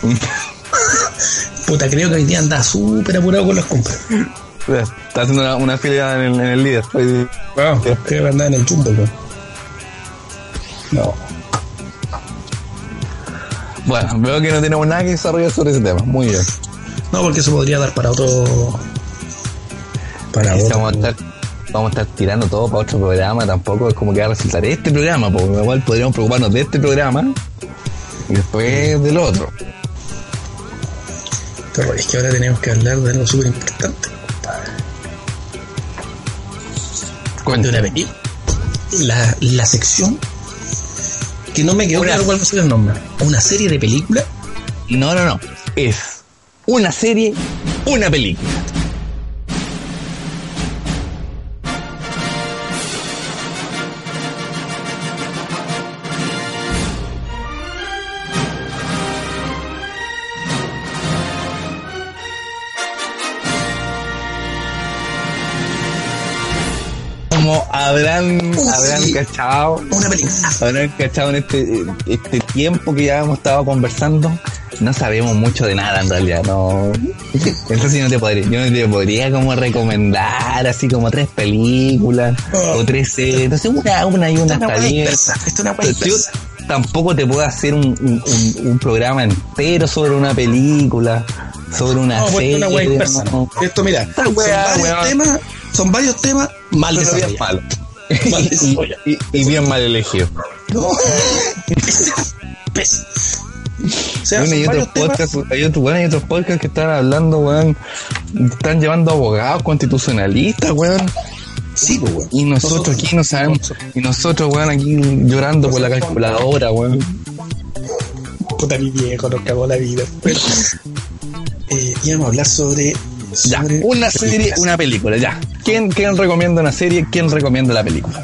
Puta, creo que hoy día anda súper apurado con las compras. Está haciendo una, una fila en el, en el líder. Hoy- Wow, que anda en el weón. No. Bueno, veo que no tenemos nada que desarrollar sobre ese tema. Muy bien. No, porque eso podría dar para otro. Para otro. vamos, a estar, vamos a estar tirando todo para otro programa, tampoco es como que va a resultar este programa, porque igual podríamos preocuparnos de este programa y después del otro. Pero es que ahora tenemos que hablar de algo súper importante, De una película. La, la sección que no me quedó claro cuál va a ser el nombre. Una serie de películas. No, no, no. Es una serie, una película. Habrán, habrán cachado, Una película. habrán cachado en este, este tiempo que ya hemos estado conversando, no sabemos mucho de nada en realidad, no. Entonces yo no te podría, yo no te podría como recomendar así como tres películas o tres series. Entonces una, una y una está bien. esto es una dispersa. tampoco te puedo hacer un, un, un- un programa entero sobre una película, sobre una No, serie. una dispersa. no. Esto, mira, son varios temas, son varios temas mal desarrollados. y, desarrollado. y- y bien mal elegido. No. O sea, Bueno, hay otros podcasts, hay otros, bueno, hay otros podcasts que están hablando, weón. Están llevando abogados constitucionalistas, weón. Sí, pues, weón. Y nosotros aquí no sabemos. Y nosotros, weón, aquí llorando por la calculadora, weón. Puta, mi viejo nos cagó la vida. Pero, eh, íbamos a hablar sobre. Ya, una serie, una película, ya. ¿Quién, ¿Quién recomienda una serie? ¿Quién recomienda la película?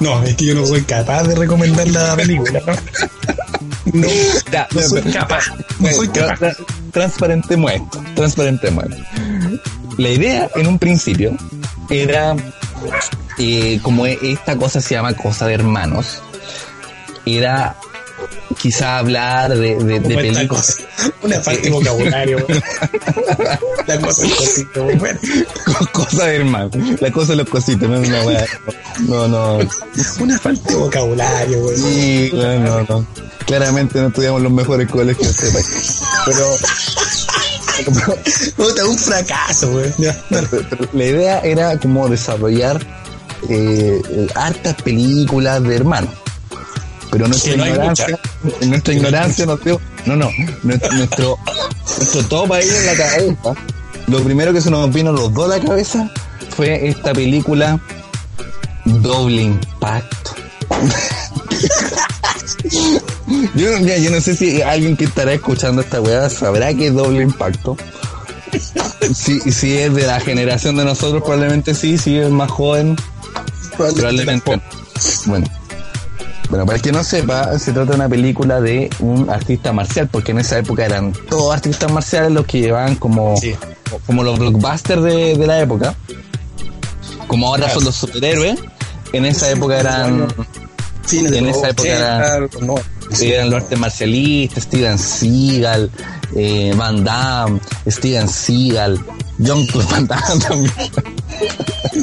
No, es que yo no soy capaz de recomendar la película, ¿no? No, Ya, no soy capaz. No soy capaz. tra- transparentemos esto, transparentemos esto. La idea en un principio era, eh, como e- esta cosa se llama cosa de hermanos, era quizá hablar de, de, de películas. cosa. Una falta de vocabulario. La cosa cosita, weón. Bueno, cosa de hermanos, la cosa de los cositos, no. No, no. una falta de vocabulario, weón. Sí, no, no, no. Claramente no estudiamos los mejores colegios de este país. Pero, Puta, un fracaso. Pero- pero la idea era como desarrollar eh, hartas películas de hermanos. Pero nuestra Que no ignorancia, nuestra ignorancia nos dio, no, no, nuestro, nuestro, nuestro top ahí en la cabeza, lo primero que se nos vino los dos a la cabeza fue esta película Doble Impacto. yo, no- mira, yo no sé si alguien que estará escuchando esta weá sabrá que es Doble Impacto. Si, si es de la generación de nosotros, probablemente sí, si es más joven, probablemente. no. Bueno. Bueno, para el que no sepa, se trata de una película de un artista marcial, porque en esa época eran todos artistas marciales los que llevaban como, Sí. como los blockbusters de, de la época. Como ahora son los superhéroes, en esa época eran, en esa época 80, era- no. eran los artes marcialistas, Steven Seagal, eh, Van Damme, Steven Seagal, John Claude Van Damme también.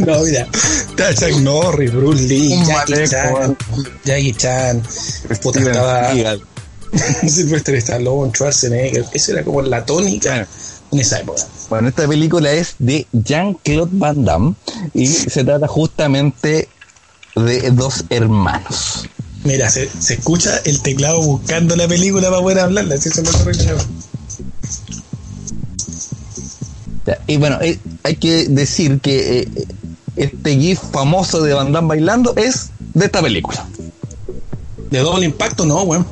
No, mira, Chuck Norris, Bruce Lee, Jackie Chan. Jackie Chan, puta, estaba. Sylvester Stallone, Schwarzenegger, esa era como la tónica en esa época. Bueno, esta película es de Jean-Claude Van Damme y se trata justamente de dos hermanos. Mira, se, se escucha el teclado buscando la película para poder hablarla, si eso no. Ya, Y bueno, eh, hay que decir que eh, este gif famoso de Van Damme bailando es de esta película. De doble impacto, no, weón.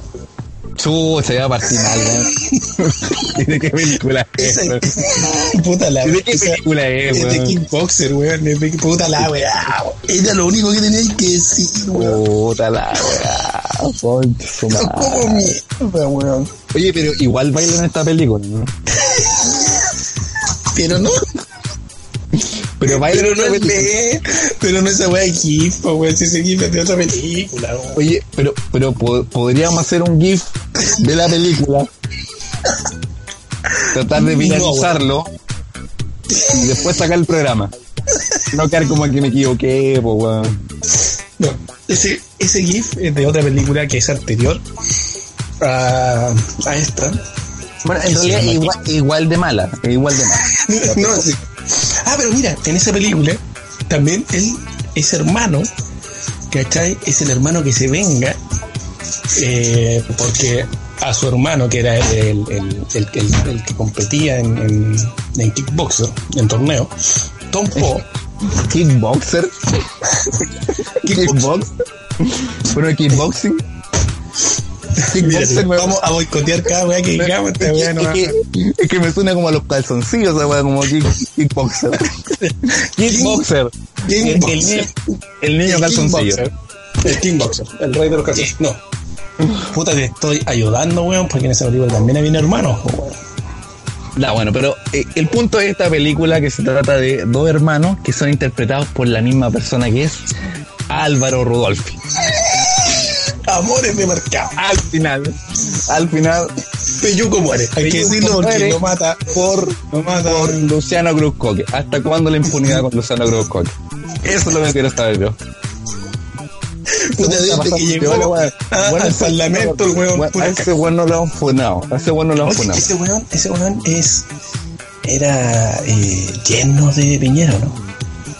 Chu, se va a partir mal, weón. ¿Y de qué película es? Weón? puta la ¿Y de qué película es, Es de weón? kickboxer, weón. Puta la weá. Era lo único que teníais que decir, weón. Puta la madre. Como mierda, weón. Oye, pero igual bailan en esta película, ¿no? Pero no, Pero pero no es de, pero no esa weá de GIF, po, weón. Si ese GIF es de otra película. Oye, pero, pero po- podríamos hacer un GIF de la película. Tratar de No, viralizarlo. y después sacar el programa. No quedar como que me equivoqué, pues weón. No, ese, ese GIF es de otra película que es anterior a, a esta. Bueno, en realidad sí, igual, igual de mala, es igual de mala. No, sí. Ah, pero mira, en esa película también él es hermano, ¿cachai? Es el hermano que se venga eh, porque a su hermano, que era el, el, el, que competía en, en, en kickboxer, en torneo, Tom Poe, Kickboxer. kickboxer, Kickbox. Bueno, kickboxing. Mira, me vamos a boicotear cada weá que digamos, esta es, weá no va- que, es que me suena como a los calzoncillos, esa weá, como kick, kickboxer. Kickboxer. El, el, el niño El calzoncillo. kickboxer. El kickboxer, el rey de los calzoncillos. No. Puta, te estoy ayudando, weón, porque en esa película también había hermanos, weón. Ya, bueno, pero eh, el punto de esta película que se trata de dos hermanos que son interpretados por la misma persona que es Álvaro Rudolfi. Amores de mercado. Al final, al final, Peyuco muere. Hay que decirlo porque muere lo mata por. Lo mata por Luciano Cruzcoque. ¿Hasta cuándo la impunidad con Luciano Cruzcoque? Eso es lo que quiero saber yo. Puta, desde que llegó a- al parlamento, el weón. pura A ese weón no lo han funado. A ese weón no lo han funado. ese weón, ese weón es. Era eh, yerno de Piñero, ¿no?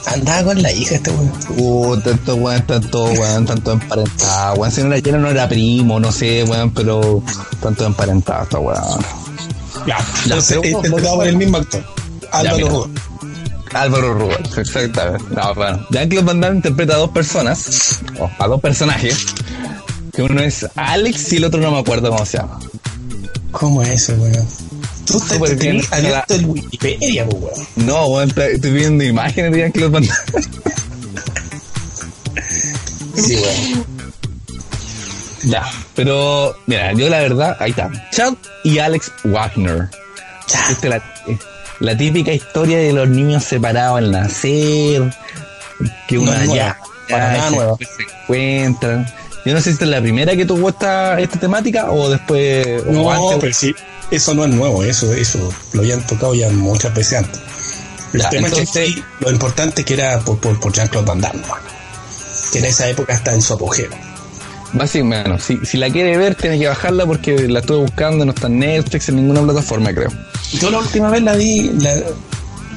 Andaba con la hija este weón. Puta, estos weón todos, weón, tanto emparentados, weón. Si no era lleno, no era primo, no sé, weón, pero tanto emparentados, estos weón. Ya, entonces pero- interpretado por el mismo actor. Álvaro. Rudolph. Álvaro Rudolph, exactamente. No, bueno. Jean-Claude Van Damme interpreta a dos personas, o a dos personajes, que uno es Alex y el otro no me acuerdo cómo se llama. ¿Cómo es ese weón? Tú estás Súper bien. abierto el Wikipedia, weón. No, weón, estoy viendo imágenes de Jean-Claude Van Damme. Sí, weón. Ya, pero mira, yo la verdad, ahí está. Chuck y Alex Wagner. Ya. Esta es la, la típica historia de los niños separados al nacer, que No es nueva, ya, para nada después se encuentran. Yo no sé si esta es la primera que tuvo esta, esta temática o después o No, antes. pero sí, eso no es nuevo, eso, eso lo habían tocado ya muchas veces antes. El Ya, tema es que lo importante es que era por, por, por Jean-Claude Van Damme, que en esa época está en su apogeo. Básicamente, bueno, si, si la quiere ver, tiene que bajarla porque la estuve buscando, no está en Netflix, en ninguna plataforma, creo. Yo la última vez la vi, la,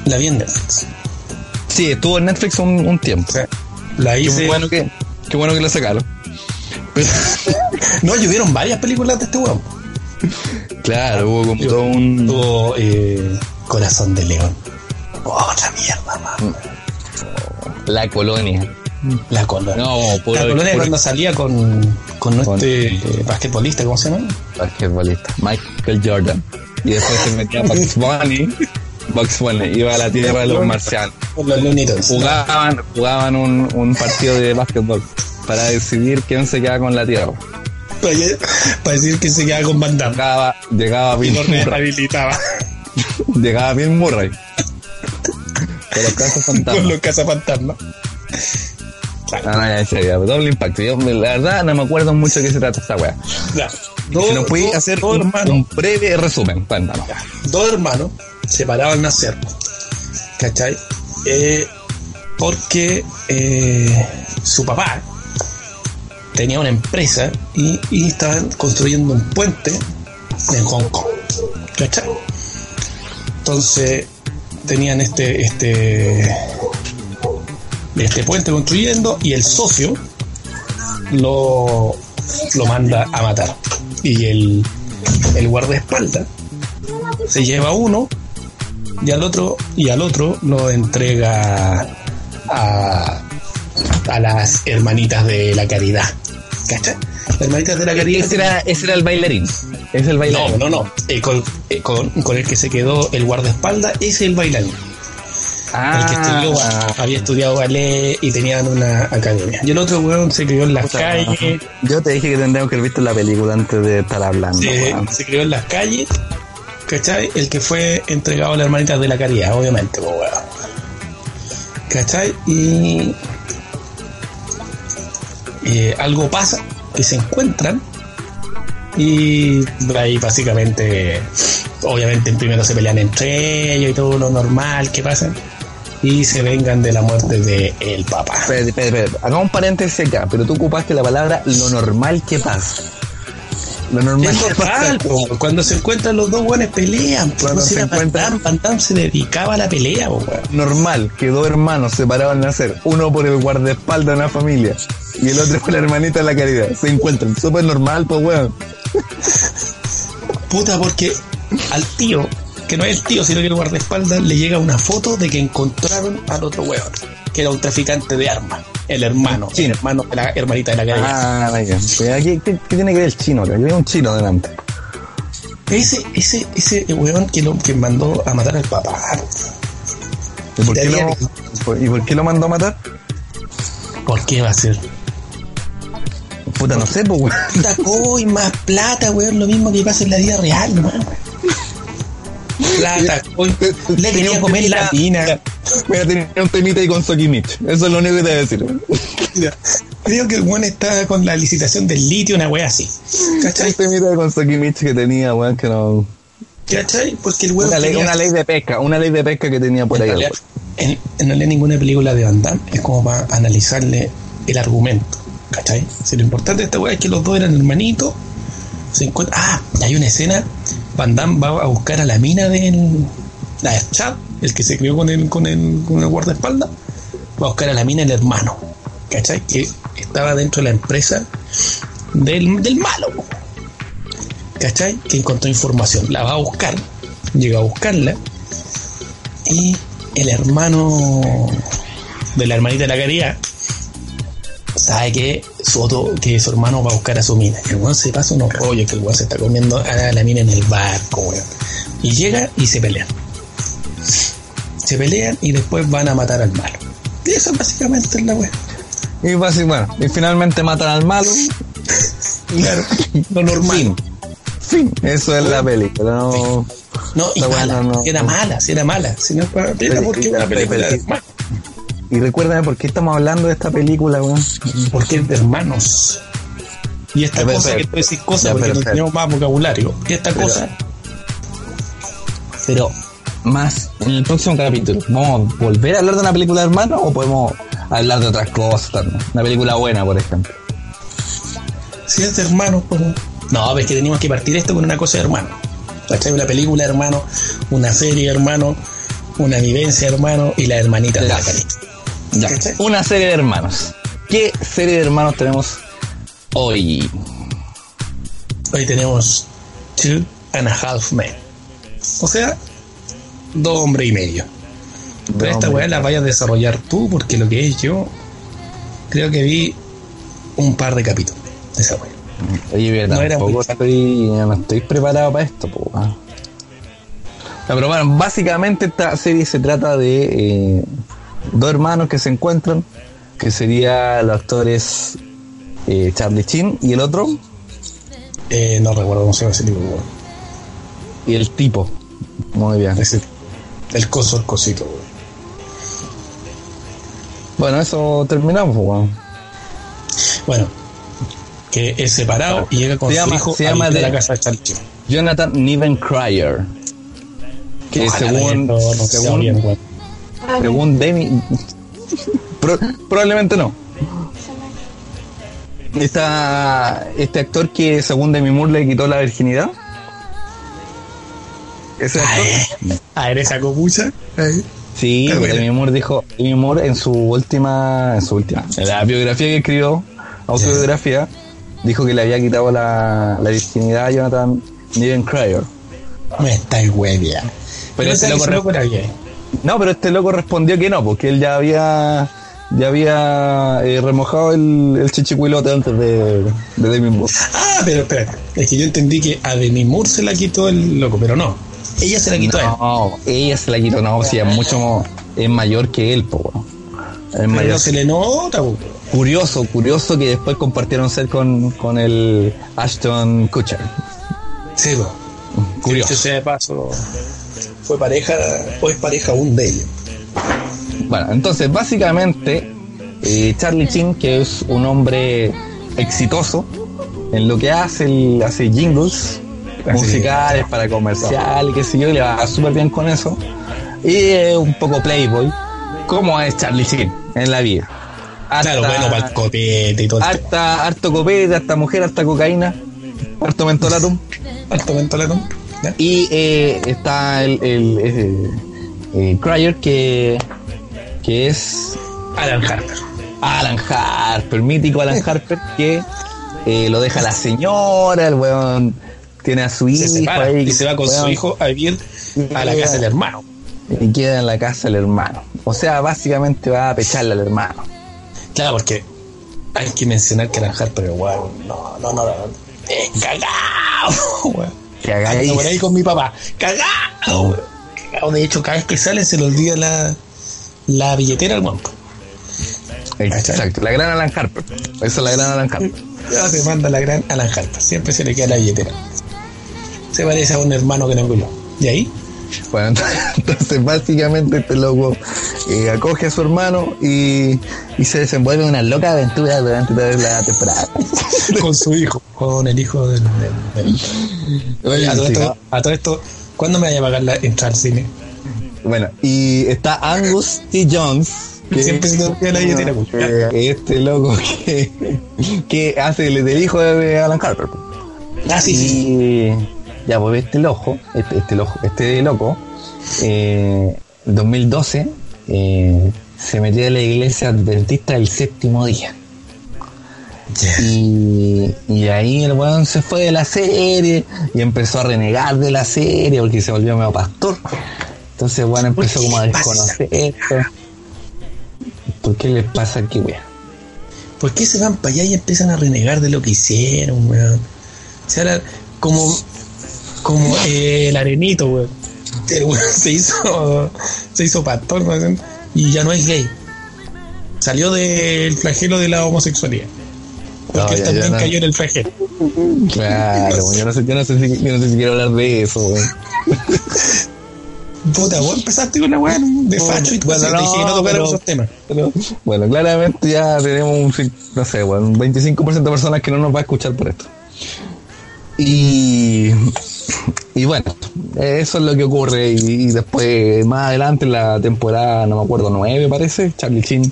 la vi en Netflix. Sí, estuvo en Netflix un, un tiempo. O sea, la Qué hice. bueno que, qué bueno que la sacaron. Pero, No, llovieron varias películas de este weón. claro, hubo como todo un. Tuvo eh, Corazón de León. Otra mierda, man. La colonia. La colonia. No, la colonia cuando salía con, con Con- este eh, basquetbolista, ¿cómo se llama? basquetbolista, Michael Jordan. Y después se metía Bugs Bunny. Bugs Bunny iba a la tierra de los marcianos. Los Tunes. Jugaban, jugaban un, un partido de básquetbol para decidir quién se queda con la tierra. Para, para decir que se queda con Van Damme. Llegaba, llegaba Y Bill lo Murray. rehabilitaba Llegaba Bill Murray. De los casos con los cazafantasmas. No, no, ya, en serio, doble impacto. Yo, la verdad, no me acuerdo mucho de qué se trata esta wea. Ya. Si nos puedes dos- hacer un breve resumen, cuéntanos. dos hermanos separados al nacer. ¿Cachai? Eh, porque eh, su papá tenía una empresa y, y estaban construyendo un puente en Hong Kong. ¿Cachai? Entonces tenían este, este, este puente construyendo y el socio lo, lo manda a matar. Y el, el guardaespaldas se lleva uno y al otro y al otro lo entrega a, a las hermanitas de la caridad. ¿Cachai? Las hermanitas de la caridad. Ese era, ese era el bailarín. Es el No, bailarín. no, no. Eh, con, eh, con- con el que se quedó el guardaespaldas es el bailarín. Ah, El que estudió, había estudiado ballet y tenían una academia. Y el otro weón se crió en las Puta, calles. Yo te dije que tendríamos que haber visto la película antes de estar hablando. se, weón. se crió en las calles, ¿cachai? El que fue entregado a las hermanitas de la caridad, obviamente, weón. ¿cachai? Y eh, algo pasa, que se encuentran y ahí básicamente, obviamente primero se pelean entre ellos y todo lo normal que pasa y se vengan de la muerte de el papá. Espérate, espérate, espérate. Hagamos un paréntesis acá, pero tú ocupaste la palabra lo normal que pasa. Lo normal Es que pasa. normal, po, cuando se encuentran los dos buenos pelean, Cuando no se encuentran- Van Damme se dedicaba a la pelea, po. Normal que dos hermanos separados al nacer, uno por el guardaespaldas de una familia y el otro por la hermanita de la caridad, se encuentran. Súper normal, pues weón. Puta, porque al tío, que no es el tío, sino que el guardaespaldas, le llega una foto de que encontraron al otro weón, que era un traficante de armas, el hermano, Chino. el hermano de la hermanita de la caridad. Ah, ya. Pero aquí, ¿qué, qué tiene que ver el chino? Yo veo un chino delante. Ese, ese, ese weón que lo que mandó a matar al papá. ¿Y por, qué lo, ¿Y por qué lo mandó a matar? ¿Por qué va a ser? Puta, no sé, pues weón. Puta coin, más plata, weón, lo mismo que pasa en la vida real, ¿no? plata. hoy le quería comer la tina. Mira, tenía un temita ahí con Soki Mitch. Eso es lo único que te voy a decir. Creo que el weón está con la licitación del litio, una wea así. ¿Cachai? Un temita con Soki Mitch que tenía, weón, que no. ¿Cachai? Porque el weón. Una quería- una ley de pesca, una ley de pesca que tenía por en ahí. realidad, weón. en, en realidad ninguna película de Van Damme es como para analizarle el argumento. ¿Cachai? Si lo importante de esta weá es que los dos eran hermanitos. Se encuentran. Ah, hay una escena. Van Damme va a buscar a la mina del. La de Chad, el que se crió con el, con el, con el guardaespaldas. Va a buscar a la mina el hermano. ¿Cachai? Que estaba dentro de la empresa del, del malo. ¿Cachai? Que encontró información. La va a buscar. Llega a buscarla. Y el hermano de la hermanita de la caridad sabe que su otro, que su hermano va a buscar a su mina. El weón se pasa unos rollos que el weón se está comiendo a la mina en el barco, weón. Y llega y se pelean. Se pelean y después van a matar al malo. Y eso básicamente es la weón. Y, bueno, y finalmente matan al malo. Claro, lo normal. Fin. Eso es la película. No, No, y mala, no, no. era mala, si era mala. Si no era porque era película. Y recuérdame por qué estamos hablando de esta película, weón. Porque es de hermanos. Y esta pero, cosa pero- que tú decís cosas porque pero, no tenemos más vocabulario. Y esta cosa. Pero más en el próximo capítulo, ¿vamos a volver a hablar de una película de hermanos o podemos hablar de otras cosas también? Una película buena, por ejemplo. Si es de hermanos, pues. No, ves que teníamos que partir esto con una cosa de hermano. ¿Cachai? Una película de hermano, una serie de hermano, una vivencia hermano y la hermanita de la. Ya. ¿Cachai? Una serie de hermanos. ¿Qué serie de hermanos tenemos hoy? Hoy tenemos Two and a Half Men. O sea, dos hombres y medio. Pero esta weá la vayas a desarrollar tú, porque lo que es yo, creo que vi un par de capítulos de esa weá. Oye, pero No era muy estoy, no estoy preparado para esto, po. Ya, pero bueno, básicamente esta serie se trata de eh, dos hermanos que se encuentran, que serían los actores eh, Charlie Chin y el otro, Eh, no recuerdo cómo se llama ese weón. y el tipo. Muy bien. Ese- El coso, el cosito. Bueno, eso terminamos, weón. Bueno, que es separado y llega con Se su llama- hijo se llama de- la casa de Charlie Chin. Jonathan Nivencrier. Que Ojalá según, no, no sea según, bien, weón. Según Demi. Pro- probablemente no. Está este actor que según Demi Moore le quitó la virginidad. Ese actor. A ver, esa copucha. Sí. Demi Moore dijo, Demi Moore en su última, en su última, en la biografía que escribió, autobiografía, dijo que le había quitado la, la virginidad a Jonathan Nivencrier. Me estáis huevia. Pero Pero loco loco era gay. No, pero este loco respondió que no, porque él ya había ya había eh, remojado el, el chichicuilote antes de, de Demi Moore. Ah, pero espera. Es que yo entendí que a Demi Moore se la quitó el loco, pero no. Ella se la quitó a él. No, ella se la quitó, no, si es mucho es mayor que él, po. Es mayor. no se le nota, po. Curioso, curioso que después compartieron ser con, con el Ashton Kutcher. Sí, po. Curioso. Sea de paso, fue pareja, o es pareja aún de ellos. Bueno, entonces básicamente eh, Charlie Chin, que es un hombre exitoso en lo que hace, él hace jingles Así musicales para comercial, qué sé yo, y le va súper bien con eso. Y es un poco playboy, como es Charlie Chin en la vida. Claro, Harta- bueno, para el copete y todo harta, harto copete, harta mujer, harta cocaína, harto mentolatum. Alto mentolato. ¿Ya? Y eh, está el, el, eh, eh, Cryer que, que es Alan Harper. Alan Harper, mítico Alan Harper, que eh, lo deja la señora, el weón tiene a su Se hijo separa ahí, y se va con su hijo a vivir a la casa del hermano. y queda en la casa del hermano. O sea, básicamente va a pecharle al hermano. Claro, porque hay que mencionar que Alan Harper, weón, no, no, no, no, es cagado, weón. Ando por ahí con mi papá, cagado. Cagado. De hecho, cada vez que sale se le olvida la, la billetera al guampo. Exacto, la gran Alan Harper. Esa es la gran Alan Harper. Ya se manda la gran Alan Harper, siempre se le queda la billetera. Se parece a un hermano que tengo yo. Y ahí, Bueno, entonces básicamente este loco eh, acoge a su hermano y, y se desenvuelve en una loca aventura durante toda la temporada. con su hijo, con el hijo del. del- del- Oye, a, todo esto, a todo esto, ¿cuándo me vaya a pagar la entrada al cine? Bueno, y está Angus T. Jones. Siempre se te la billetera, pues. eh, Este loco que, que hace el hijo de Alan Harper. Ah, sí, sí. Ya, pues este loco, este, este loco, este loco, eh, 2012 eh, se metió a la iglesia adventista del séptimo día. Y, y ahí el weón se fue de la serie y empezó a renegar de la serie porque se volvió medio pastor. Entonces el weón empezó como a desconocer esto. ¿Por qué les pasa aquí, weón? ¿Por qué se van para allá y empiezan a renegar de lo que hicieron, weón? O sea, como, como eh, el arenito, weón. El weón se hizo, se hizo pastor, weón, y ya no es gay. Salió del flagelo de la homosexualidad. Porque No, ya, también no. cayó en el flagelo. Claro, weón, yo no sé, yo no sé si, yo no sé si quiero hablar de eso, weón. Puta, vos empezaste con la weón de facho y Bueno, bueno, te dije que no no, pero- esos temas. Pero, bueno, claramente ya tenemos un, no sé, bueno, un 25% de personas que no nos va a escuchar por esto. Y, y bueno, eso es lo que ocurre. Y, y después, más adelante, en la temporada, no me acuerdo, 9 parece, Charlie Chin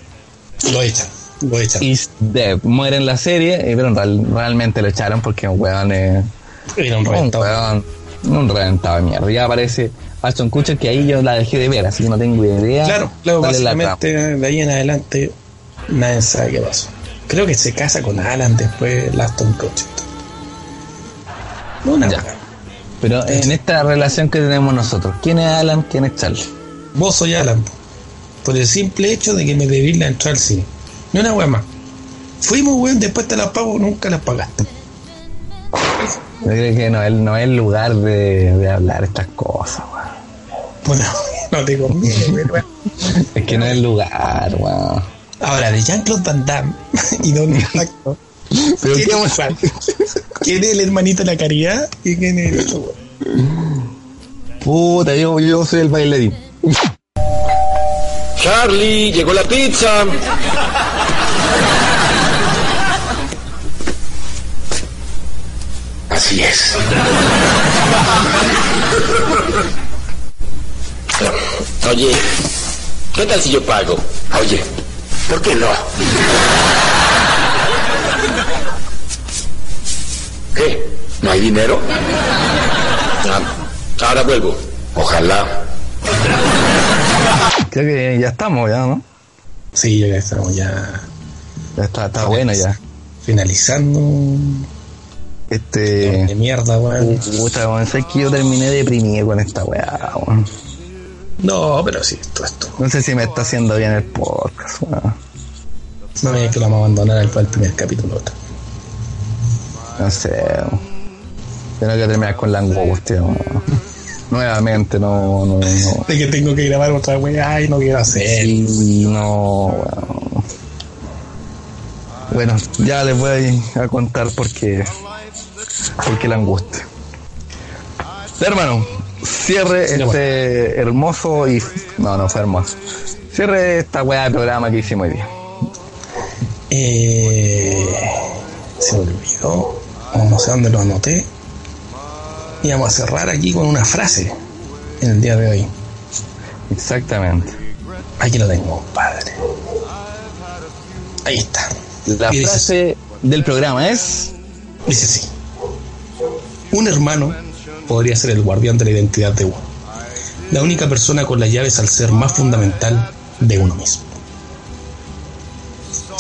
Lo echan, lo echan. dead. Muere en la serie, eh, pero real- realmente lo echaron porque un weón es Era un un reventado. weón, un reventado de mierda. Ya aparece Ashton Kutcher que ahí yo la dejé de ver, así que no tengo idea. Claro, claro, básicamente de ahí en adelante nadie sabe qué pasó. Creo que se casa con Alan después Laston Kutcher. No, una Ya. Pero en esta relación que tenemos nosotros, ¿quién es Alan? ¿Quién es Charlie? Vos soy Alan. po. Por el simple hecho de que me debí la entrada al cine. Ni una weá más. Fuimos, weón, después te las pago, nunca las pagaste. Yo creo que no, es- no es el lugar de, de hablar estas cosas, weón. Bueno, no te conviene, weón. Es que no es el lugar, weón. Ahora, de Jean-Claude Van Damme y Don Facto. Pero ¿Quién, qué es? ¿Quién es el hermanito de la caridad? ¿Y quién es el otro? Puta, yo, yo soy el bailarín. Charlie, llegó la pizza. Así es. Oye, ¿qué tal si yo pago? Oye, ¿por qué no? ¿Qué? ¿No hay dinero? Ah, ahora vuelvo. Ojalá. Creo que ya estamos, ya, ¿no? Sí, ya estamos ya Ya está, está bueno ya. finalizando. Este. De mierda, weón. Puta, weón, sé que yo terminé deprimido con esta weá, weón. No, pero sí, esto, esto. No sé si me está haciendo bien el podcast, weón. No me digas que lo vamos a abandonar al el primer capítulo. otro. No sé. Tengo que terminar con la angustia. Nuevamente, no, no, no. De que tengo que grabar otra weá y no quiero hacer. Sí, no, weón. Bueno, ya les voy a contar por qué, por qué la angustia. Hermano, cierre este hermoso y... No, no fue hermoso. Cierre esta weá de programa que hicimos hoy día. Eh, se me olvidó. O No sé dónde lo anoté. Y vamos a cerrar aquí con una frase en el día de hoy. Exactamente. Aquí lo tengo, padre. Ahí está. La frase del programa es... Dice así. Un hermano podría ser el guardián de la identidad de uno. La única persona con las llaves al ser más fundamental de uno mismo.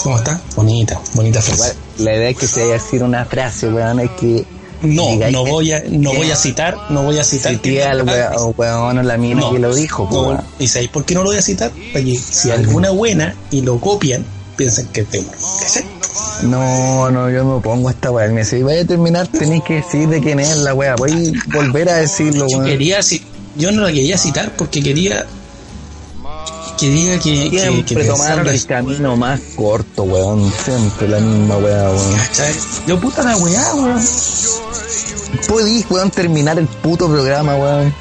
¿Cómo está? Bonita, bonita frase. La idea es que se haya decir una frase, weón, es que... No, no voy a, no voy a citar, no voy a citar. Cité al weón, weón, la mina No, que lo dijo, no, weón. ¿Y sabéis por qué no lo voy a citar? Para que si alguna buena y lo copian, piensan que. ¿Cachai? No, no, yo no pongo esta weá. Me dice, vaya a terminar, tenéis que decir de quién es la weá. Voy a volver a decirlo, Yo weón. quería ci- yo no la quería citar porque quería quería que, que, que Siempre pensaran tomaron el camino más corto, weón. Siempre la misma weá, weón. Yo puta la weá, weón. Podís, weón, terminar el puto programa, weón.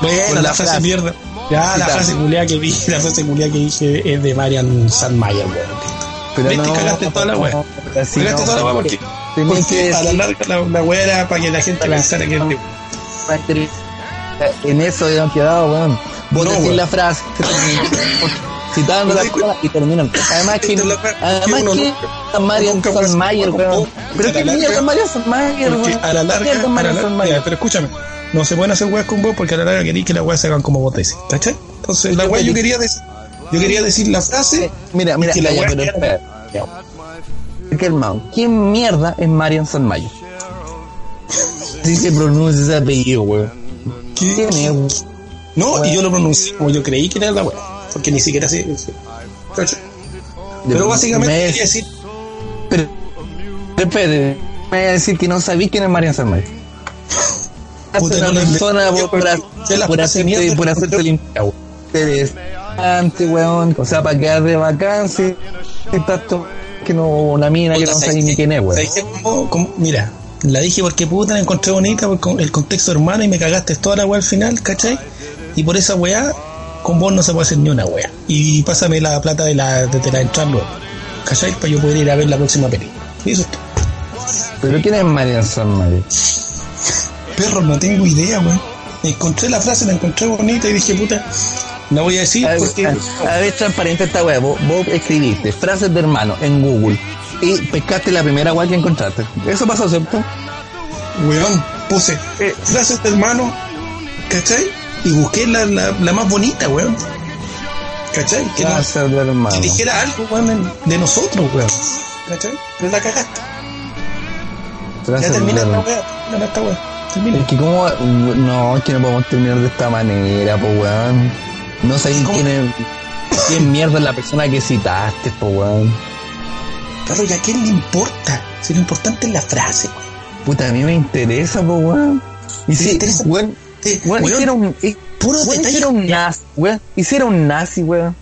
Bueno, la, la frase frase. mierda. Ya, la frase culiada que dije, la frase culiada que dije es de Marian Sandmayer, weón. Pero ¿Viste? no, Cagaste toda la no, así Cagaste no, toda la wea porque, porque que a la larga la, la wea era para que la gente pensara que En eso habían quedado, weón. Vos No, decís la frase, citando la Sí, palabra y terminan. Además que, la además que que Marian ser weón. como- Pero la mierda Marian Porque weón. a la larga, la pero escúchame, no se pueden hacer weas con vos porque a la larga queréis que las weas se hagan como vos decís, ¿cachai? Entonces, la wea yo quería decir, yo quería decir la frase, Mira, mira, que la pero. ¿Quién mierda es Marian Salmayer? Sí se pronuncia ese apellido, weón. ¿qué- ¿Quién es, no, y yo lo pronuncié como yo creí que era la wea, porque ni siquiera así. Pero básicamente Me- quería decir, Pero, espérate, me voy a decir que no sabí quién es Marian Salmayer. Puta, una no persona por, por, por hacerte, por hacerte limpiar, weón. O sea, para quedar de vacancia, tanto que no una mina que Puta, no ¿sabes sabía ni quién es, weón. Mira, la dije porque puta la encontré bonita, con el contexto hermano y me cagaste toda la weá al final, ¿cachai? Y por esa weá, con vos no se puede hacer ni una weá. Y pásame la plata de la, de, de la entrada luego, ¿cachai? Para yo poder ir a ver la próxima película. Y eso es todo. Pero quién es Marian Salmayer. Perro, no tengo idea, weón. Encontré la frase, la encontré bonita y dije, puta, la voy a decir A ver, porque... a- a ver, transparente esta weá. Vos, vos escribiste frases de hermano en Google y pescaste la primera weá que encontraste. Eso pasó, ¿cierto? Weón, puse Eh. frases de hermano, ¿cachai? Y busqué la, la, la más bonita, weón. ¿Cachai? Que, no- Frases de hermano. que dijera algo, weón, de nosotros, weón. ¿Cachai? Pero la cagaste. Ya termina esta hermano. weá, termina esta weá. Termina. Es que como... No, es que no podemos terminar de esta manera, po weón. No sabéis quién es... ¿Quién mierda es la persona que citaste, po weón? Claro, ¿y a quién le importa? Si lo importante es la frase, weón. Puta, a mí me interesa, po weón. Y ¿Te si, weón, Weón, weón, hiciera un... eh, puro weón, un nazi, weón. Hiciera un nazi, weón.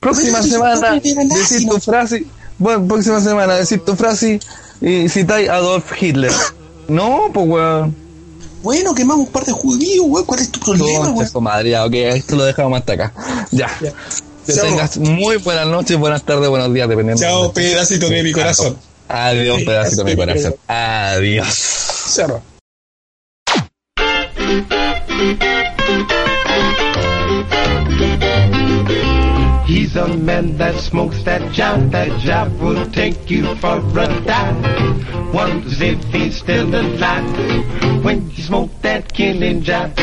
Próxima Weón, semana, decir no. tu frase... Bueno, próxima semana, decir tu frase y citáis a Adolf Hitler. No, pues weón. Bueno, quemamos un par de judíos, weón. ¿Cuál es tu problema, Concha weón? madre, ya, ok, esto lo dejamos hasta acá. Ya. Que Chao. tengas muy buenas noches, buenas tardes, buenos días, dependiendo. Chao, de- pedacito de mi corazón. Adiós, pedacito de mi corazón. Adiós. Cerro. He's a man that smokes that job. That job will take you for a dive. Wonders if he's still alive when you smoke that killing job.